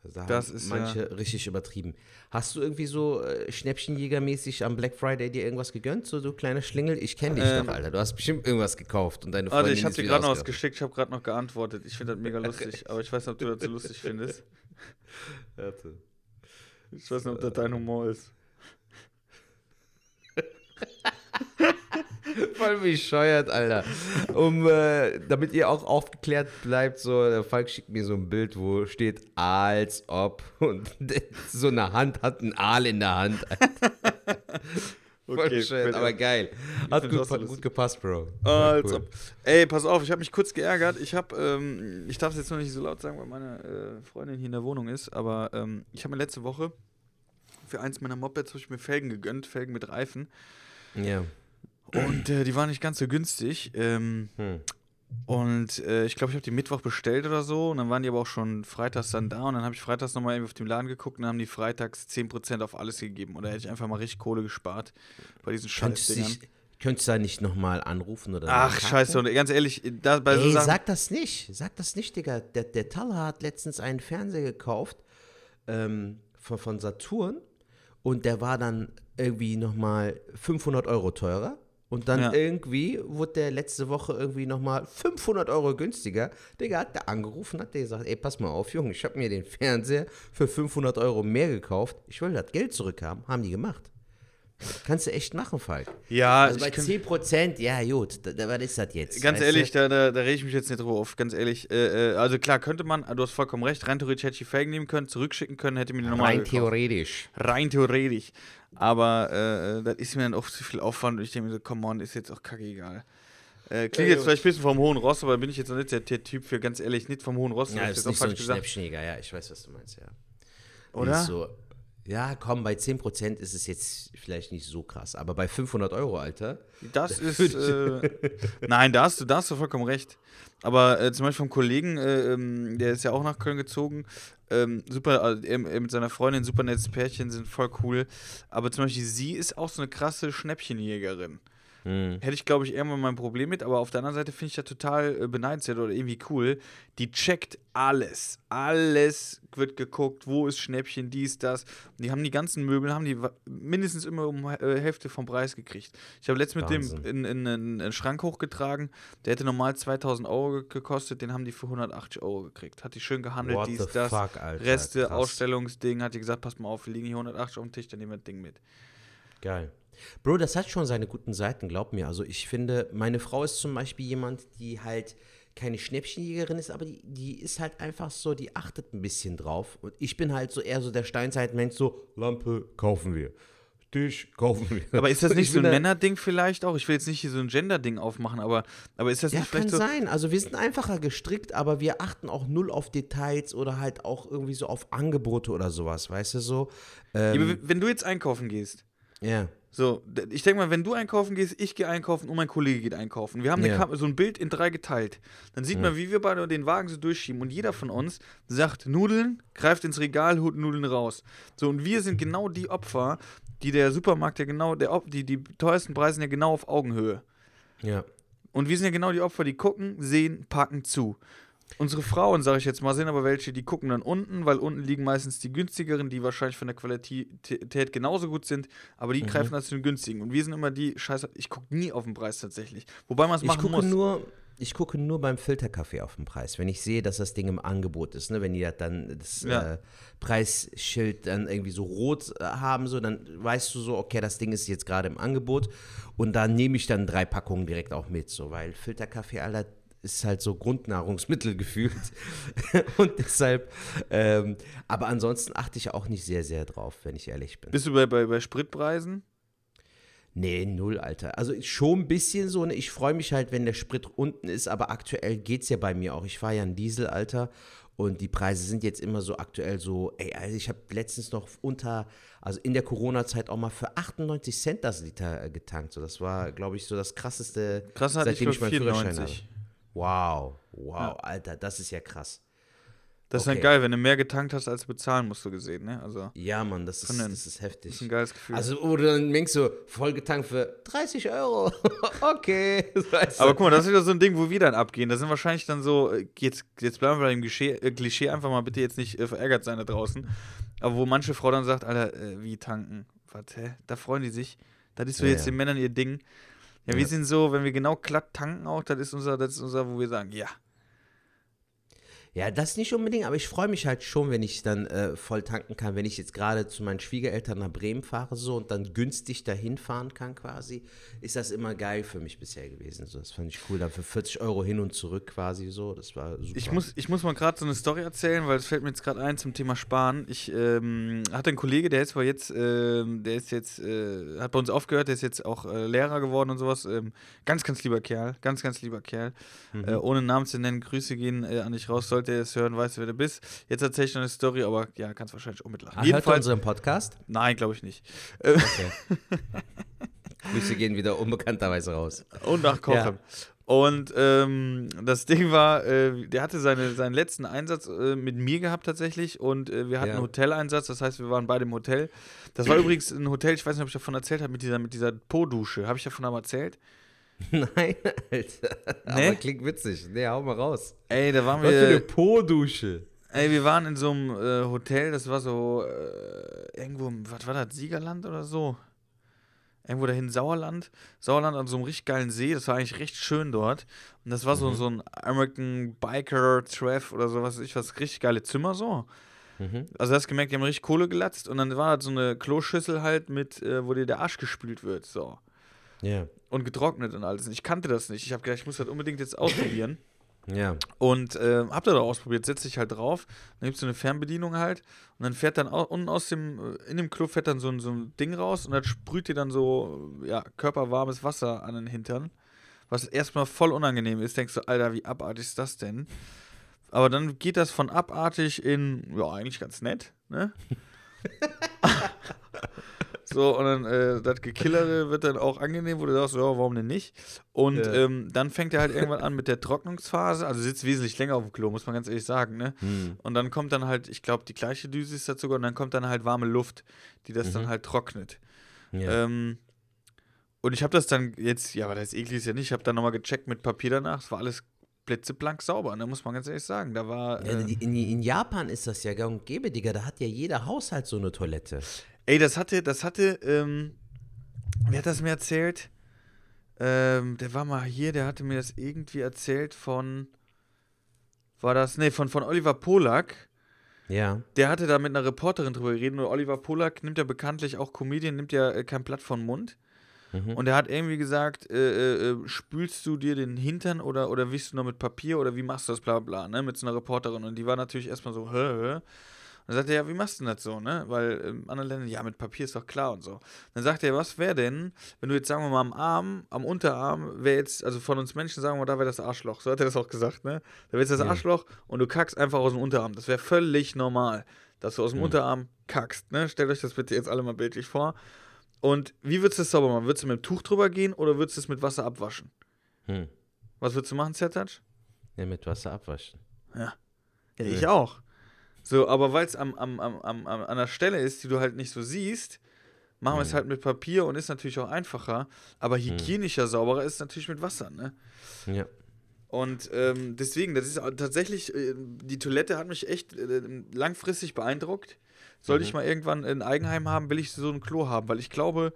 Da Das haben ist manche richtig übertrieben. Hast du irgendwie so äh, Schnäppchenjägermäßig am Black Friday dir irgendwas gegönnt? So, du kleiner Schlingel? Ich kenne dich Ähm, doch, Alter. Du hast bestimmt irgendwas gekauft und deine Freundin Warte, ich habe dir gerade noch was geschickt, ich habe gerade noch geantwortet. Ich finde das mega lustig, aber ich weiß nicht, ob du das so lustig findest. Warte. Ich weiß nicht, ob das dein Humor ist. Voll bescheuert, Alter. Um, äh, damit ihr auch aufgeklärt bleibt, so, der Falk schickt mir so ein Bild, wo steht, als ob. Und so eine Hand hat ein Aal in der Hand. Voll Okay, fällt aber geil. Hat gut, lustig. gut gepasst, Bro. Als Cool. ob. Ey, pass auf, ich habe mich kurz geärgert. Ich habe, ähm, ich darf es jetzt noch nicht so laut sagen, weil meine äh, Freundin hier in der Wohnung ist, aber ähm, ich habe mir letzte Woche für eins meiner Mopeds habe ich mir Felgen gegönnt, Felgen mit Reifen. Ja. Und äh, die waren nicht ganz so günstig. Ähm, Hm. Und äh, ich glaube, ich habe die Mittwoch bestellt oder so. Und dann waren die aber auch schon freitags dann da. Und dann habe ich freitags nochmal irgendwie auf dem Laden geguckt und dann haben die freitags 10% auf alles gegeben. Oder hätte ich einfach mal richtig Kohle gespart bei diesen Scheißdingern. könntest du da nicht nochmal anrufen oder Ach, scheiße. Und ganz ehrlich, da, bei so Ey, Sachen. sag das nicht. Sag das nicht, Digga. Der, der Taller hat letztens einen Fernseher gekauft ähm, von, von Saturn und der war dann irgendwie nochmal 500 Euro teurer. Und dann Ja. irgendwie wurde der letzte Woche irgendwie nochmal 500 Euro günstiger. Digga, hat der angerufen, hat der gesagt, ey, pass mal auf, Junge, ich habe mir den Fernseher für 500 Euro mehr gekauft. Ich will das Geld zurückhaben. Haben die gemacht. Kannst du echt machen, Falk. ja, Also bei kann- 10%, ja gut, da, da, was ist das jetzt? Ganz ehrlich, du? da, da, da rege ich mich jetzt nicht drüber auf. Ganz ehrlich. Äh, äh, also klar, könnte man, du hast vollkommen recht, rein theoretisch hätte ich die Felgen nehmen können, zurückschicken können, hätte mir die nochmal Rein gekauft. theoretisch. Rein theoretisch. Aber äh, das ist mir dann oft zu viel Aufwand und ich denke mir so, come on, ist jetzt auch kacke egal. Äh, klingt jetzt vielleicht ein bisschen vom hohen Ross, aber bin ich jetzt noch nicht der, der Typ für, ganz ehrlich, nicht vom hohen Ross. Ja, das ist nicht so ein gesagt. Schnäppchenjäger, ja, ich weiß, was du meinst, ja. Oder? Nicht So, ja, komm, bei 10% ist es jetzt vielleicht nicht so krass, aber bei 500 Euro, Alter, Das ist. Äh, nein, da hast, du, da hast du vollkommen recht. Aber äh, zum Beispiel vom Kollegen, äh, ähm, der ist ja auch nach Köln gezogen. Ähm, super, er, er mit seiner Freundin, super nettes Pärchen, sind voll cool. Aber zum Beispiel sie ist auch so eine krasse Schnäppchenjägerin. Hätte ich, glaube ich, irgendwann mal ein Problem mit, aber auf der anderen Seite finde ich das total äh, beneidenswert oder irgendwie cool. Die checkt alles. Alles wird geguckt, wo ist Schnäppchen, dies, das. Die haben die ganzen Möbel, haben die mindestens immer um äh, Hälfte vom Preis gekriegt. Ich habe letztens mit Wahnsinn. dem in, in, in einen Schrank hochgetragen, der hätte normal 2000 Euro ge- gekostet, den haben die für 180 Euro gekriegt. Hat die schön gehandelt, What dies, das. fuck, Alter, Reste, krass. Ausstellungsding, hat die gesagt, pass mal auf, wir liegen hier 180 auf dem Tisch, dann nehmen wir das Ding mit. geil. Bro, das hat schon seine guten Seiten, glaub mir. Also ich finde, meine Frau ist zum Beispiel jemand, die halt keine Schnäppchenjägerin ist, aber die, die ist halt einfach so, die achtet ein bisschen drauf. Und ich bin halt so eher so der Steinzeitmensch, so, Lampe kaufen wir. Tisch kaufen wir. Aber ist das nicht ich so ein Männerding vielleicht auch? Ich will jetzt nicht hier so ein Gender-Ding aufmachen, aber, aber ist das Ja, nicht kann vielleicht so. sein. Also wir sind einfacher gestrickt, aber wir achten auch null auf Details oder halt auch irgendwie so auf Angebote oder sowas, weißt du so? Ja, Ähm, aber wenn du jetzt einkaufen gehst, ja. So, ich denke mal, wenn du einkaufen gehst, ich gehe einkaufen und mein Kollege geht einkaufen. Wir haben Ja. So ein Bild in drei geteilt. Dann sieht man, wie wir beide den Wagen so durchschieben und jeder von uns sagt Nudeln, greift ins Regal, holt Nudeln raus. So, und wir sind genau die Opfer, die der Supermarkt ja genau, der, die, die teuersten Preise sind ja genau auf Augenhöhe. Ja. Und wir sind ja genau die Opfer, die gucken, sehen, packen zu. Unsere Frauen, sage ich jetzt mal, sind aber welche, die gucken dann unten, weil unten liegen meistens die günstigeren, die wahrscheinlich von der Qualität genauso gut sind, aber Mhm. die greifen dann zu den günstigen. Und wir sind immer die, scheiße, ich gucke nie auf den Preis tatsächlich. Wobei man es Ich machen gucke muss. nur, ich gucke nur beim Filterkaffee auf den Preis. Wenn ich sehe, dass das Ding im Angebot ist, ne? wenn die dann das Ja. äh, Preisschild dann irgendwie so rot äh, haben, so, dann weißt du so, okay, das Ding ist jetzt gerade im Angebot und dann nehme ich dann drei Packungen direkt auch mit, so, weil Filterkaffee, Alter, ist halt so Grundnahrungsmittel gefühlt. und deshalb, ähm, aber ansonsten achte ich auch nicht sehr, sehr drauf, wenn ich ehrlich bin. Bist du bei, bei, bei Spritpreisen? Nee, null, Alter. Also schon ein bisschen so, ne? ich freue mich halt, wenn der Sprit unten ist, aber aktuell geht es ja bei mir auch. Ich fahre ja einen Diesel, Alter. Und die Preise sind jetzt immer so aktuell so, ey, also ich habe letztens noch unter, also in der Corona-Zeit auch mal für 98 Cent das Liter äh, getankt. So, das war, glaube ich, so das krasseste, Krass hatte ich seitdem für ich meinen Führerschein habe. 94. Wow, wow, Ja. Alter, das ist ja krass. Das ist Okay. dann geil, wenn du mehr getankt hast, als bezahlen musst du gesehen, ne? Also, Ja, Mann, das ist, den- das ist heftig. das ist ein geiles Gefühl. Also, oder dann denkst du, voll getankt für 30 Euro. okay. Weißt du? Aber guck mal, das ist wieder so ein Ding, wo wir dann abgehen. Das sind wahrscheinlich dann so, äh, jetzt, jetzt bleiben wir bei dem Klischee, äh, Klischee einfach mal bitte jetzt nicht äh, verärgert sein da draußen. Aber wo manche Frau dann sagt, Alter, äh, wie tanken? Hä? Da freuen die sich. Das ist so Ja, jetzt ja. den Männern ihr Ding. Ja, wir sind so, wenn wir genau glatt tanken auch, das ist unser, das ist unser, wo wir sagen, ja. Ja, das nicht unbedingt, aber ich freue mich halt schon, wenn ich dann äh, voll tanken kann, wenn ich jetzt gerade zu meinen Schwiegereltern nach Bremen fahre so und dann günstig dahin fahren kann quasi, ist das immer geil für mich bisher gewesen. So, das fand ich cool, dann für 40 Euro hin und zurück quasi so, das war super. Ich muss, ich muss mal gerade so eine Story erzählen, weil es fällt mir jetzt gerade ein zum Thema Sparen. Ich ähm, hatte einen Kollege, der ist zwar jetzt, ähm, der ist jetzt, äh, hat bei uns aufgehört, der ist jetzt auch äh, Lehrer geworden und sowas. Ähm, ganz, ganz lieber Kerl, ganz, ganz lieber Kerl. Äh, ohne Namen zu nennen, Grüße gehen äh, an dich raus. Sollte er es hören, weißt du, wer du bist. Jetzt erzähle ich noch eine Story, aber ja, kannst wahrscheinlich auch mitlachen. Ah, hört Jedenfalls, unseren Podcast? nein, glaube ich nicht. Okay. Grüße gehen wieder unbekannterweise raus. Und nach Kochen. Und ähm, das Ding war, äh, der hatte seine, seinen letzten Einsatz äh, mit mir gehabt tatsächlich und äh, wir hatten Ja. einen Hoteleinsatz, das heißt, wir waren beide im Hotel. Das war übrigens ein Hotel, ich weiß nicht, ob ich davon erzählt habe, mit dieser, mit dieser Po-Dusche. Habe ich davon aber erzählt? Nein, Alter. Nee? Aber klingt witzig. Nee, hau mal raus. Ey, da waren Was für eine wir. Po-Dusche. Ey, wir waren in so einem äh, Hotel, das war so äh, irgendwo, im- was war das, Siegerland oder so? Irgendwo dahin Sauerland. Sauerland an so einem richtig geilen See, das war eigentlich recht schön dort. Und das war so, so ein American Biker Treff oder so, was weiß ich was, richtig geile Zimmer so. Mhm. Also hast gemerkt, die haben richtig Kohle gelatzt und dann war das so eine Kloschüssel halt mit, äh, wo dir der Arsch gespült wird, so. Ja. Und getrocknet und alles. Und ich kannte das nicht. Ich habe gedacht, ich muss das unbedingt jetzt ausprobieren. Ja. Und äh, hab da ausprobiert, setz dich halt drauf, dann gibt's so eine Fernbedienung halt und dann fährt dann au unten aus dem, äh, in dem Klo fährt dann so ein, so ein Ding raus und dann sprüht dir dann so, ja, körperwarmes Wasser an den Hintern, was erstmal voll unangenehm ist, denkst du, Alter, wie abartig ist das denn? Aber dann geht das von abartig in, ja, eigentlich ganz nett, ne? so, und dann äh, das Gekillere wird dann auch angenehm, wo du sagst, ja, warum denn nicht? Und Ja. ähm, dann fängt er halt irgendwann an mit der Trocknungsphase, also sitzt wesentlich länger auf dem Klo, muss man ganz ehrlich sagen, ne? Hm. Und dann kommt dann halt, ich glaube, die gleiche Düse ist dazu und dann kommt dann halt warme Luft, die das dann halt trocknet. Ja. Ähm, und ich habe das dann jetzt, ja, aber das eklig ist ja nicht, ich habe dann nochmal gecheckt mit Papier danach, es war alles blitzeblank sauber, ne, muss man ganz ehrlich sagen. Da war, äh, in, in Japan ist das ja gang und gäbe, Digga. Da hat ja jeder Haushalt so eine Toilette. Ey, das hatte, das hatte, ähm, wer hat das mir erzählt? Ähm, der war mal hier, der hatte mir das irgendwie erzählt von, war das, nee, von, von Oliver Polak. Ja. Der hatte da mit einer Reporterin drüber geredet und Oliver Polak nimmt ja bekanntlich auch Comedian, nimmt ja äh, kein Blatt von Mund. Mhm. Und er hat irgendwie gesagt, äh, äh, äh, spülst du dir den Hintern oder, oder wischst du noch mit Papier oder wie machst du das, bla bla, ne, mit so einer Reporterin. Und die war natürlich erstmal so, hä, hä. Dann sagt er, ja, wie machst du denn das so, ne? Weil in anderen Ländern, ja, mit Papier ist doch klar und so. Dann sagt er, was wäre denn, wenn du jetzt, sagen wir mal, am Arm, am Unterarm, wäre jetzt, also von uns Menschen, sagen wir mal, da wäre das Arschloch. So hat er das auch gesagt, ne? Da wäre jetzt das Ja. Arschloch und du kackst einfach aus dem Unterarm. Das wäre völlig normal, dass du aus dem Mhm. Unterarm kackst, ne? Stellt euch das bitte jetzt alle mal bildlich vor. Und wie würdest du das sauber machen? Würdest du mit dem Tuch drüber gehen oder würdest du es mit Wasser abwaschen? Hm. Was würdest du machen, Zertatsch? Ja, mit Wasser abwaschen. Ja. Ja, Ja. ich auch. So, aber weil es am, am, am, am, an der Stelle ist, die du halt nicht so siehst, machen wir es Mhm. halt mit Papier und ist natürlich auch einfacher. Aber hygienischer, sauberer ist natürlich mit Wasser, ne? Ja. Und ähm, deswegen, das ist tatsächlich, äh, die Toilette hat mich echt äh, langfristig beeindruckt. Sollte ich mal irgendwann ein Eigenheim haben, will ich so ein Klo haben, weil ich glaube,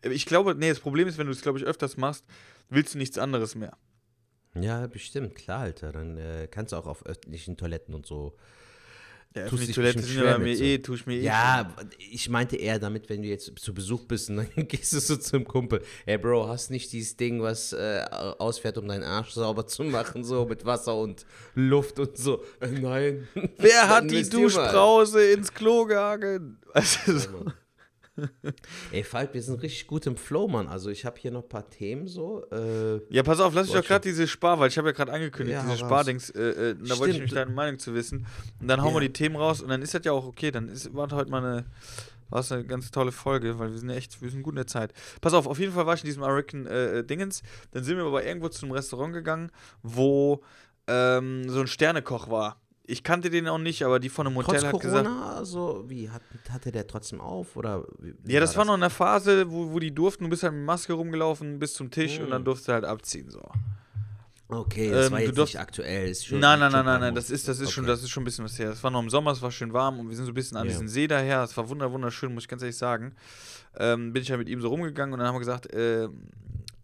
äh, ich glaube, nee, das Problem ist, wenn du es, glaube ich, öfters machst, willst du nichts anderes mehr. Ja, bestimmt, klar, Alter. Dann äh, kannst du auch auf öffentlichen Toiletten und so. Ja, Tust die Toilette sind ja bei schwer mir mit so. eh, tue ich mir eh. Ja, ich meinte eher damit, wenn du jetzt zu Besuch bist und dann gehst du so zum Kumpel. Ey, Bro, hast nicht dieses Ding, was äh, ausfährt, um deinen Arsch sauber zu machen, so mit Wasser und Luft und so. Äh, nein. Wer hat die. Duschbrause ins Klo gehangen? Du, so. Ey, Falk, wir sind richtig gut im Flow, Mann. Also ich habe hier noch ein paar Themen so. Äh, Ja, pass auf, lass mich doch gerade diese Spar, weil ich habe ja gerade angekündigt, Ja, diese. Spardings, äh, äh, da wollte ich mich deine Meinung zu wissen. Und dann hauen wir Ja. die Themen raus und dann ist das ja auch okay. Dann ist, war heute mal eine, war eine ganz tolle Folge, weil wir sind ja echt, wir sind gut in der Zeit. Pass auf, auf jeden Fall war ich in diesem American äh, äh, Dingens. Dann sind wir aber irgendwo zu einem Restaurant gegangen, wo ähm, so ein Sternekoch war. Ich kannte den auch nicht, aber die von einem Hotel trotz hat gesagt. Corona, so, wie, hat, hatte der trotzdem auf? Oder Ja, das war noch in der Phase, wo, wo die durften, du bist halt mit Maske rumgelaufen bis zum Tisch und dann Mm. durfst du halt abziehen. So. Okay, das Ähm, war jetzt nicht aktuell. Ist schon, nein, nein, schon nein, nein, ein nein, das ist, das ist schon, Okay. das ist schon ein bisschen was her. Es war noch im Sommer, es war schön warm und wir sind so ein bisschen an Ja. diesen See daher. Es war wunder, wunderschön, muss ich ganz ehrlich sagen. Ähm, bin ich ja mit ihm so rumgegangen und dann haben wir gesagt, äh,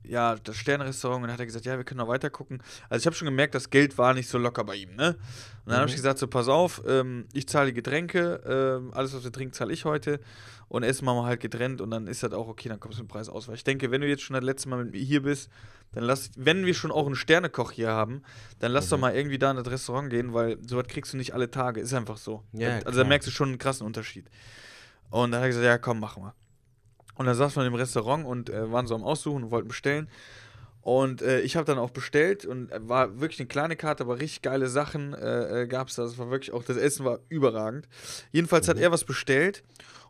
ja, das Sternrestaurant und dann hat er gesagt, ja, wir können noch weiter gucken. Also ich habe schon gemerkt, das Geld war nicht so locker bei ihm, ne? Und dann habe ich Mhm. gesagt, so pass auf, ähm, ich zahle die Getränke, ähm, alles was wir trinken, zahle ich heute und Essen machen wir halt getrennt und dann ist das auch okay, dann kommst du mit dem Preis aus. Weil ich denke, wenn du jetzt schon das letzte Mal mit mir hier bist, dann lass, wenn wir schon auch einen Sternekoch hier haben, dann lass Mhm. doch mal irgendwie da in das Restaurant gehen, weil sowas kriegst du nicht alle Tage, ist einfach so. Ja, also da merkst du schon einen krassen Unterschied. Und dann hat er gesagt, ja komm, machen wir. Und dann saßen wir im Restaurant und äh, waren so am Aussuchen und wollten bestellen. Und äh, ich habe dann auch bestellt und äh, war wirklich eine kleine Karte, aber richtig geile Sachen äh, äh, gab es da. Das war wirklich auch, das Essen war überragend. Jedenfalls hat Mhm. er was bestellt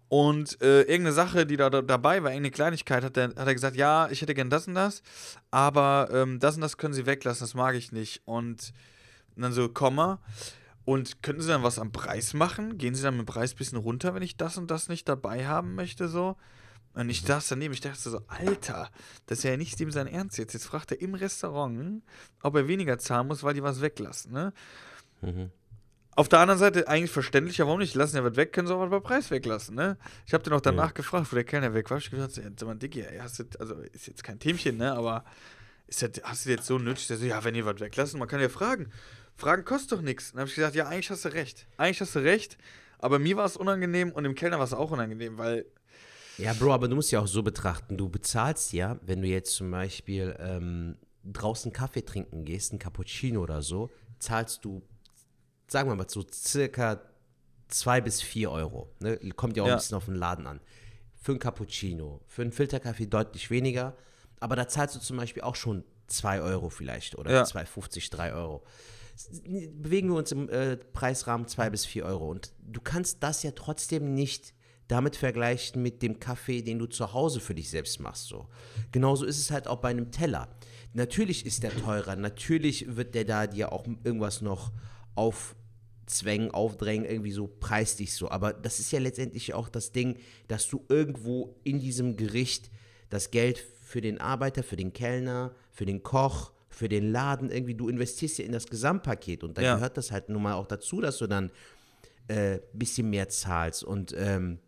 und äh, irgendeine Sache, die da, da dabei war, irgendeine Kleinigkeit, hat er, hat er gesagt, ja, ich hätte gern das und das, aber ähm, das und das können Sie weglassen, das mag ich nicht. Und dann so, Komma. Und könnten Sie dann was am Preis machen? Gehen Sie dann mit dem Preis ein bisschen runter, wenn ich das und das nicht dabei haben möchte, so? Und ich das daneben, ich dachte so, Alter, das ist ja nicht dem sein Ernst jetzt. Jetzt fragt er im Restaurant, ob er weniger zahlen muss, weil die was weglassen, ne? Mhm. Auf der anderen Seite eigentlich verständlich, ja, warum nicht? Die lassen ja was weg, können sie auch was bei Preis weglassen, ne? Ich habe den auch danach Ja. gefragt, wo der Kellner weg war. Ich hab gesagt, sag mal, Diggi, hast du, also ist jetzt kein Themchen, ne? Aber ist das, hast du jetzt so nötig? Der so, ja, wenn ihr was weglassen, man kann ja fragen. Fragen kostet doch nichts. Dann habe ich gesagt, ja, eigentlich hast du recht. Eigentlich hast du recht. Aber mir war es unangenehm und dem Kellner war es auch unangenehm, weil Ja, Bro, aber du musst ja auch so betrachten, du bezahlst ja, wenn du jetzt zum Beispiel ähm, draußen Kaffee trinken gehst, ein Cappuccino oder so, zahlst du, sagen wir mal so circa zwei bis vier Euro. Ne? Kommt ja auch Ja. ein bisschen auf den Laden an. Für ein Cappuccino, für einen Filterkaffee deutlich weniger, aber da zahlst du zum Beispiel auch schon zwei Euro vielleicht oder Ja. 2,50, 3 Euro. Bewegen wir uns im äh, Preisrahmen zwei bis vier Euro. Und du kannst das ja trotzdem nicht damit vergleichen mit dem Kaffee, den du zu Hause für dich selbst machst. So. Genauso ist es halt auch bei einem Teller. Natürlich ist der teurer, natürlich wird der da dir auch irgendwas noch aufzwängen, aufdrängen, irgendwie so preislich so. Aber das ist ja letztendlich auch das Ding, dass du irgendwo in diesem Gericht das Geld für den Arbeiter, für den Kellner, für den Koch, für den Laden irgendwie, du investierst ja in das Gesamtpaket und da Ja. gehört das halt nun mal auch dazu, dass du dann ein bisschen mehr zahlst. Und ähm,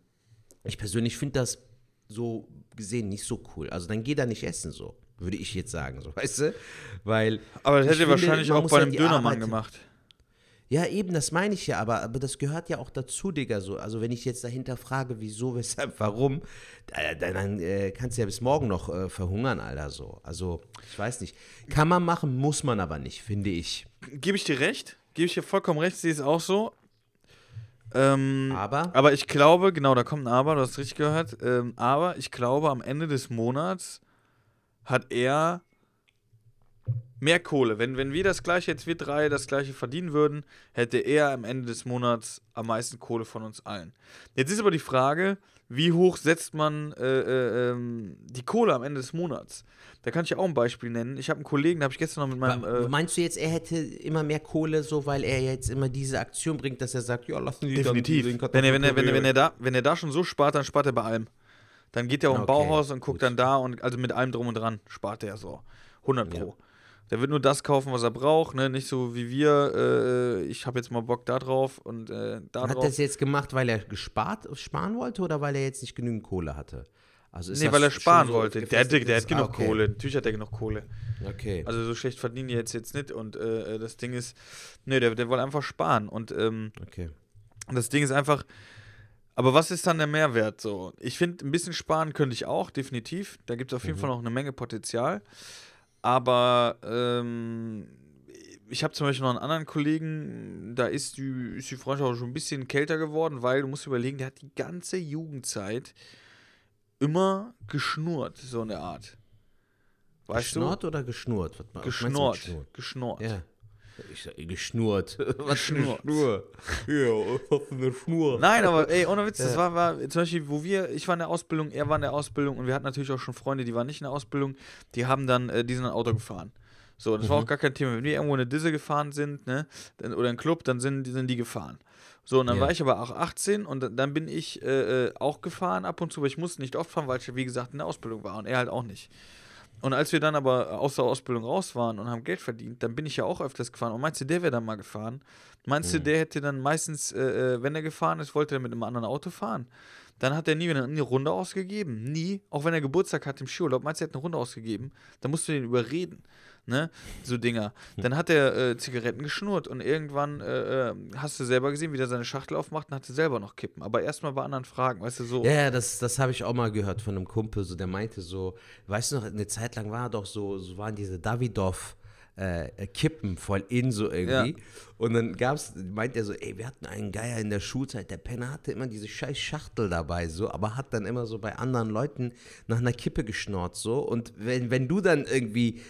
ich persönlich finde das so gesehen nicht so cool. Also dann geh da nicht essen so, würde ich jetzt sagen, so, weißt du? Weil Aber das hätte finde, wahrscheinlich auch bei ja einem Dönermann Arbeit- gemacht. Ja, eben, das meine ich ja, aber, aber das gehört ja auch dazu, Digga. So. Also wenn ich jetzt dahinter frage, wieso, weshalb, warum, da- dann, dann äh, kannst du ja bis morgen noch äh, verhungern, Alter. So. Also, ich weiß nicht. Kann man machen, muss man aber nicht, finde ich. Gebe ich dir recht? Gebe ich dir vollkommen recht, sehe es auch so. Ähm, Aber, aber ich glaube, genau, da kommt ein Aber, du hast richtig gehört. Ähm, aber ich glaube, am Ende des Monats hat er mehr Kohle. Wenn, wenn wir das gleiche, jetzt wir drei das gleiche verdienen würden, hätte er am Ende des Monats am meisten Kohle von uns allen. Jetzt ist aber die Frage, wie hoch setzt man äh, äh, ähm, die Kohle am Ende des Monats? Da kann ich ja auch ein Beispiel nennen. Ich habe einen Kollegen, da habe ich gestern noch mit meinem. Äh, meinst du jetzt, er hätte immer mehr Kohle, so weil er jetzt immer diese Aktion bringt, dass er sagt, ja, lassen die Definitiv. dann den Wenn er, wenn, er, wenn, er, wenn, er da, wenn er da schon so spart, dann spart er bei allem. Dann geht er auch im Okay, Bauhaus und guckt gut. dann da und also mit allem drum und dran spart er so. 100 Pro. Ja. Der wird nur das kaufen, was er braucht, ne? Nicht so wie wir, äh, ich habe jetzt mal Bock da drauf und äh, da Hat er drauf. das jetzt gemacht, weil er gespart, sparen wollte oder weil er jetzt nicht genügend Kohle hatte? Also ist Nee, weil er sparen so wollte. Der, hat- der, der hat genug Ah, okay. Kohle. Natürlich hat er genug Kohle. Okay. Also so schlecht verdienen die jetzt, jetzt nicht. Und äh, das Ding ist, nee, der, der wollte einfach sparen. Und ähm, okay. Das Ding ist einfach, aber was ist dann der Mehrwert so? Ich finde, ein bisschen sparen könnte ich auch, definitiv. Da gibt es auf jeden Mhm. Fall noch eine Menge Potenzial. Aber ähm, ich habe zum Beispiel noch einen anderen Kollegen, da ist die, ist die Freundschaft auch schon ein bisschen kälter geworden, weil du musst überlegen, der hat die ganze Jugendzeit immer geschnurrt, so eine Art. Weißt Geschnurrt oder geschnurrt? Du? meinst du Geschnurrt. mit Geschnurrt. Ja. Ich sag, geschnurrt. Was Geschnurrt. Schnur? Ja, was für eine Schnur. Nein, aber ey, ohne Witz, das war, war zum Beispiel, wo wir, ich war in der Ausbildung, er war in der Ausbildung und wir hatten natürlich auch schon Freunde, die waren nicht in der Ausbildung, die haben dann, äh, die sind ein Auto gefahren. So, das war Mhm. auch gar kein Thema. Wenn wir irgendwo in eine Disse gefahren sind, ne, oder ein Club, dann sind, die- sind die gefahren. So, und dann Ja. war ich aber auch 18 und dann- dann bin ich äh, äh, auch gefahren ab und zu, aber ich musste nicht oft fahren, weil ich, wie gesagt, in der Ausbildung war und er halt auch nicht. Und als wir dann aber aus der Ausbildung raus waren und haben Geld verdient, dann bin ich ja auch öfters gefahren. Und meinst du, der wäre dann mal gefahren? Meinst du, der hätte dann meistens, äh, äh, wenn er gefahren ist, wollte er mit einem anderen Auto fahren? Dann hat er nie wieder eine Runde ausgegeben. Nie. Auch wenn er Geburtstag hat im Skiurlaub, meinst du, er hat eine Runde ausgegeben? Dann musst du den überreden. Ne? So Dinger. Dann hat er äh, Zigaretten geschnurrt und irgendwann äh, äh, hast du selber gesehen, wie der seine Schachtel aufmacht und hatte selber noch Kippen. Aber erstmal bei anderen Fragen, weißt du, so. Ja, ja, das, das habe ich auch mal gehört von einem Kumpel, so, der meinte so, weißt du noch, eine Zeit lang war doch so, so waren diese Davidoff äh, Kippen voll in so irgendwie. Und dann gab's, meint er so, ey, wir hatten einen Geier in der Schulzeit, der Penner hatte immer diese scheiß Schachtel dabei, so, aber hat dann immer so bei anderen Leuten nach einer Kippe geschnort, so. Und wenn, wenn du dann irgendwie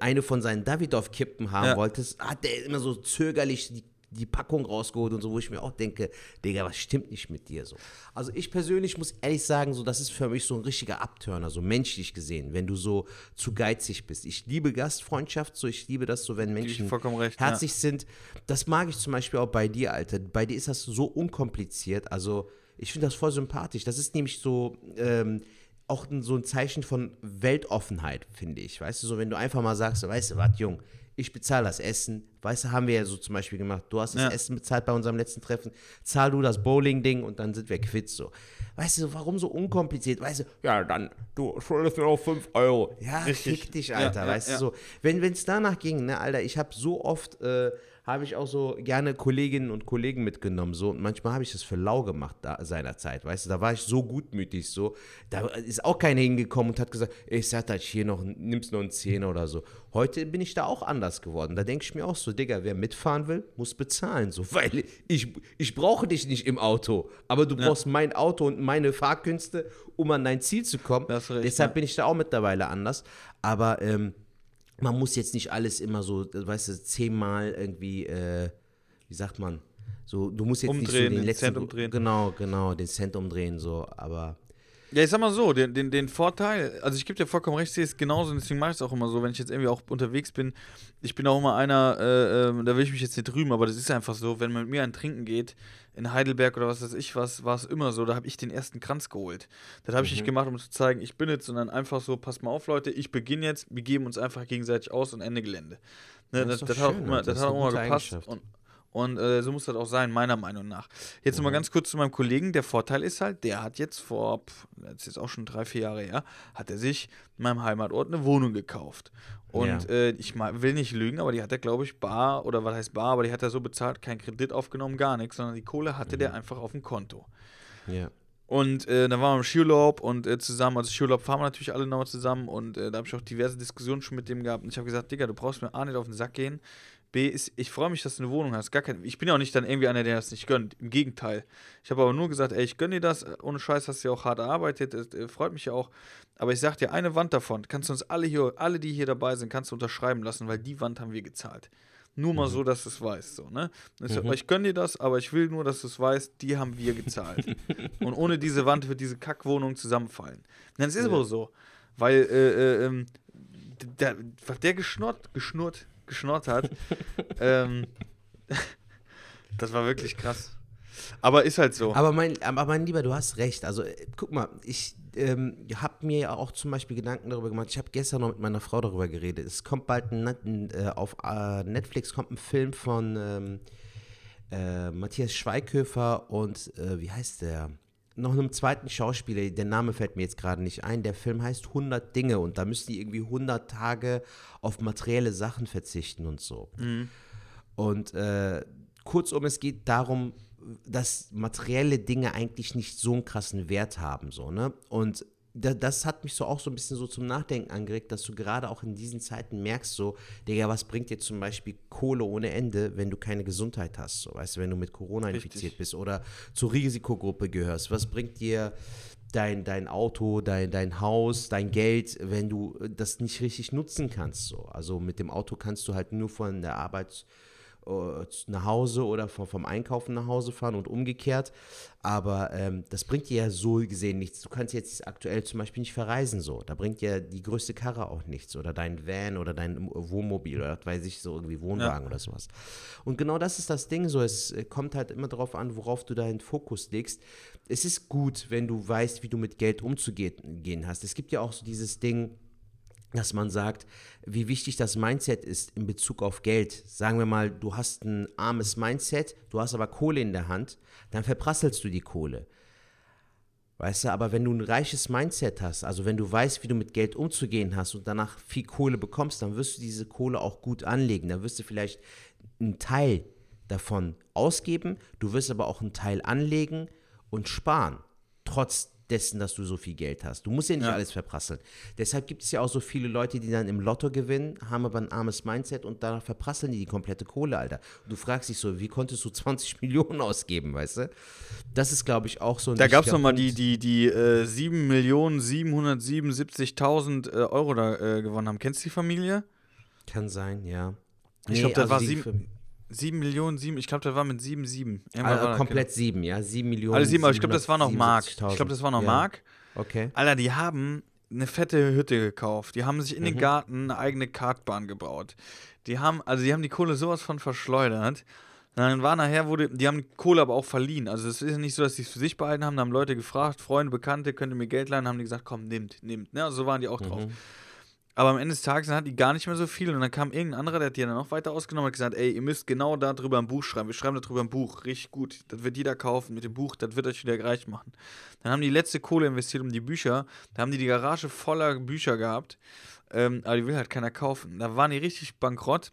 eine von seinen Davidoff-Kippen haben Ja. wolltest, hat der immer so zögerlich die die Packung rausgeholt und so, wo ich mir auch denke, Digga, was stimmt nicht mit dir so? Also ich persönlich muss ehrlich sagen, so das ist für mich so ein richtiger Abturner, so menschlich gesehen, wenn du so zu geizig bist. Ich liebe Gastfreundschaft, so ich liebe das so, wenn Menschen vollkommen recht, ja. herzlich sind. Das mag ich zum Beispiel auch bei dir, Alter. Bei dir ist das so unkompliziert. Also ich finde das voll sympathisch. Das ist nämlich so ähm, auch so ein Zeichen von Weltoffenheit, finde ich. Weißt du, so wenn du einfach mal sagst, weißt du was, Jung, ich bezahle das Essen. Weißt du, haben wir ja so zum Beispiel gemacht. Du hast das Ja. Essen bezahlt bei unserem letzten Treffen. Zahl du das Bowling-Ding und dann sind wir quitt so. Weißt du, warum so unkompliziert? Weißt du, ja, dann, du schuldest mir noch 5 Euro. Ja, Richtig. fick dich, Alter. ja, weißt ja. du, so. Wenn es danach ging, ne, Alter, ich habe so oft, äh, habe ich auch so gerne Kolleginnen und Kollegen mitgenommen, so. Und manchmal habe ich das für lau gemacht da, seinerzeit, weißt du. Da war ich so gutmütig, so. Da ist auch keiner hingekommen und hat gesagt, ich sag halt hier noch, nimmst noch einen Zehner oder so. Heute bin ich da auch anders geworden. Da denke ich mir auch so, Digga, wer mitfahren will, muss bezahlen, so. Weil ich, ich brauche dich nicht im Auto, aber du brauchst mein Auto und meine Fahrkünste, um an dein Ziel zu kommen. Recht, Deshalb ja. bin ich da auch mittlerweile anders. Aber ähm, man muss jetzt nicht alles immer so, weißt du, zehnmal irgendwie, äh, wie sagt man, so, du musst jetzt nicht so Umdrehen, den den letzten, Cent umdrehen. genau, genau, den Cent umdrehen, so, aber Ja, ich sag mal so, den, den, den Vorteil, also ich gebe dir vollkommen recht, ich sehe es genauso und deswegen mache ich es auch immer so, wenn ich jetzt irgendwie auch unterwegs bin. Ich bin auch immer einer, äh, ähm, da will ich mich jetzt nicht rühmen, aber das ist einfach so, wenn man mit mir ein Trinken geht, in Heidelberg oder was weiß ich was, war es immer so, da habe ich den ersten Kranz geholt. Das habe ich Mhm. nicht gemacht, um zu zeigen, ich bin jetzt, sondern einfach so, passt mal auf, Leute, ich beginne jetzt, wir geben uns einfach gegenseitig aus und Ende Gelände. Ne, Das das, das, hat auch immer, das hat auch immer gepasst. Und, und äh, so muss das auch sein, meiner Meinung nach. Jetzt Mhm. mal ganz kurz zu meinem Kollegen. Der Vorteil ist halt, der hat jetzt vor, pff, das ist jetzt auch schon drei, vier Jahre her, hat er sich in meinem Heimatort eine Wohnung gekauft. Und Ja. äh, ich will nicht lügen, aber die hat er, glaube ich, bar, oder was heißt bar, aber die hat er so bezahlt, kein Kredit aufgenommen, gar nichts, sondern die Kohle hatte Mhm. der einfach auf dem Konto. ja. Und äh, dann waren wir im Skiurlaub und äh, zusammen, also Skiurlaub fahren wir natürlich alle nochmal zusammen und äh, da habe ich auch diverse Diskussionen schon mit dem gehabt. Und ich habe gesagt, Digga, du brauchst mir A nicht auf den Sack gehen. B ist, ich freue mich, dass du eine Wohnung hast. Gar kein, ich bin ja auch nicht dann irgendwie einer, der das nicht gönnt. Im Gegenteil. Ich habe aber nur gesagt, ey, ich gönne dir das. Ohne Scheiß hast du ja auch hart erarbeitet. Das, äh, freut mich ja auch. Aber ich sag dir, eine Wand davon kannst du uns alle hier, alle, die hier dabei sind, kannst du unterschreiben lassen, weil die Wand haben wir gezahlt. Nur mal so, dass du es weißt. So, ne? Ich, sag, ich gönne dir das, aber ich will nur, dass du es weißt, die haben wir gezahlt. Und ohne diese Wand wird diese Kackwohnung zusammenfallen. Das ist aber so. Weil äh, äh, ähm, der, der geschnurrt, geschnurrt, geschnurrt hat, ähm, das war wirklich krass. Aber ist halt so. Aber mein, aber mein Lieber, du hast recht. Also äh, guck mal, ich ähm, habe mir ja auch zum Beispiel Gedanken darüber gemacht. Ich habe gestern noch mit meiner Frau darüber geredet. Es kommt bald ein, ein, äh, auf äh, Netflix kommt ein Film von ähm, äh, Matthias Schweighöfer und äh, wie heißt der? Noch einem zweiten Schauspieler, der Name fällt mir jetzt gerade nicht ein. Der Film heißt 100 Dinge und da müssen die irgendwie 100 Tage auf materielle Sachen verzichten und so. Und äh, kurzum, es geht darum, dass materielle Dinge eigentlich nicht so einen krassen Wert haben, so, ne? Und das hat mich so auch so ein bisschen so zum Nachdenken angeregt, dass du gerade auch in diesen Zeiten merkst, so, Digga, was bringt dir zum Beispiel Kohle ohne Ende, wenn du keine Gesundheit hast, so, weißt du, wenn du mit Corona Richtig. infiziert bist oder zur Risikogruppe gehörst, was bringt dir dein, dein Auto, dein, dein Haus, dein Geld, wenn du das nicht richtig nutzen kannst. So. Also mit dem Auto kannst du halt nur von der Arbeit nach Hause oder vom, Einkaufen nach Hause fahren und umgekehrt. Aber ähm, das bringt dir ja so gesehen nichts. Du kannst jetzt aktuell zum Beispiel nicht verreisen so. Da bringt dir die größte Karre auch nichts oder dein Van oder dein Wohnmobil oder weiß ich so irgendwie Wohnwagen ja. oder sowas. Und genau das ist das Ding so. Es äh, kommt halt immer darauf an, worauf du deinen Fokus legst. Es ist gut, wenn du weißt, wie du mit Geld umzugehen hast. Es gibt ja auch so dieses Ding, dass man sagt, wie wichtig das Mindset ist in Bezug auf Geld. Sagen wir mal, du hast ein armes Mindset, du hast aber Kohle in der Hand, dann verprasselst du die Kohle. Weißt du, aber wenn du ein reiches Mindset hast, also wenn du weißt, wie du mit Geld umzugehen hast und danach viel Kohle bekommst, dann wirst du diese Kohle auch gut anlegen. Dann wirst du vielleicht einen Teil davon ausgeben, du wirst aber auch einen Teil anlegen und sparen. Trotz dessen, dass du so viel Geld hast. Du musst ja nicht ja. alles verprasseln. Deshalb gibt es ja auch so viele Leute, die dann im Lotto gewinnen, haben aber ein armes Mindset und danach verprasseln die die komplette Kohle, Alter. Und du fragst dich so, wie konntest du 20 Millionen ausgeben, weißt du? Das ist, glaube ich, auch so ein Da gab es nochmal die, die, die äh, 7 Millionen 777.000 äh, Euro da äh, gewonnen haben. Kennst du die Familie? Kann sein, ja. Ich nee, glaube, das also war sieben. 7 Millionen, 7, ich glaube, das war mit 7, 7. Also komplett 7, ja, 7 Millionen. Alle 7, aber ich glaube, das war noch Mark. Ich glaube, das war noch ja. Mark. Okay. Alter, die haben eine fette Hütte gekauft. Die haben sich in mhm. den Garten eine eigene Kartbahn gebaut. Die haben, also die haben die Kohle sowas von verschleudert. Dann war nachher, wurde, die haben Kohle aber auch verliehen. Also es ist ja nicht so, dass sie es für sich behalten haben. Da haben Leute gefragt, Freunde, Bekannte, könnt ihr mir Geld leihen? Haben die gesagt, komm, nimmt, nimmt. Ne? Also so waren die auch drauf. Mhm. Aber am Ende des Tages hat die gar nicht mehr so viel und dann kam irgendein anderer, der hat die dann noch weiter ausgenommen und hat gesagt, ey, ihr müsst genau darüber ein Buch schreiben. Wir schreiben darüber ein Buch, richtig gut. Das wird jeder kaufen mit dem Buch, das wird euch wieder reich machen. Dann haben die letzte Kohle investiert um die Bücher, da haben die die Garage voller Bücher gehabt, ähm, aber die will halt keiner kaufen. Da waren die richtig bankrott.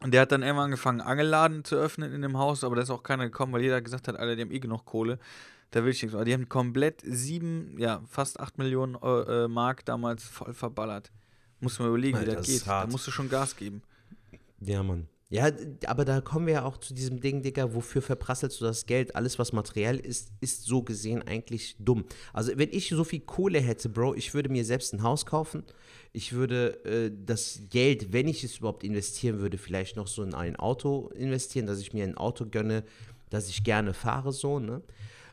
Und der hat dann irgendwann angefangen, Angelladen zu öffnen in dem Haus, aber da ist auch keiner gekommen, weil jeder gesagt hat, Alter, die haben eh genug Kohle. Da will ich nichts. Aber die haben komplett sieben, ja, fast acht Millionen äh, Mark damals voll verballert. Muss man überlegen, Alter, wie das, das geht. Da musst du schon Gas geben. Ja, Mann. Ja, aber da kommen wir ja auch zu diesem Ding, Digga, wofür verprasselst du das Geld? Alles, was materiell ist, ist so gesehen eigentlich dumm. Also, wenn ich so viel Kohle hätte, Bro, ich würde mir selbst ein Haus kaufen. Ich würde äh, das Geld, wenn ich es überhaupt investieren würde, vielleicht noch so in ein Auto investieren, dass ich mir ein Auto gönne, das ich gerne fahre, so, ne?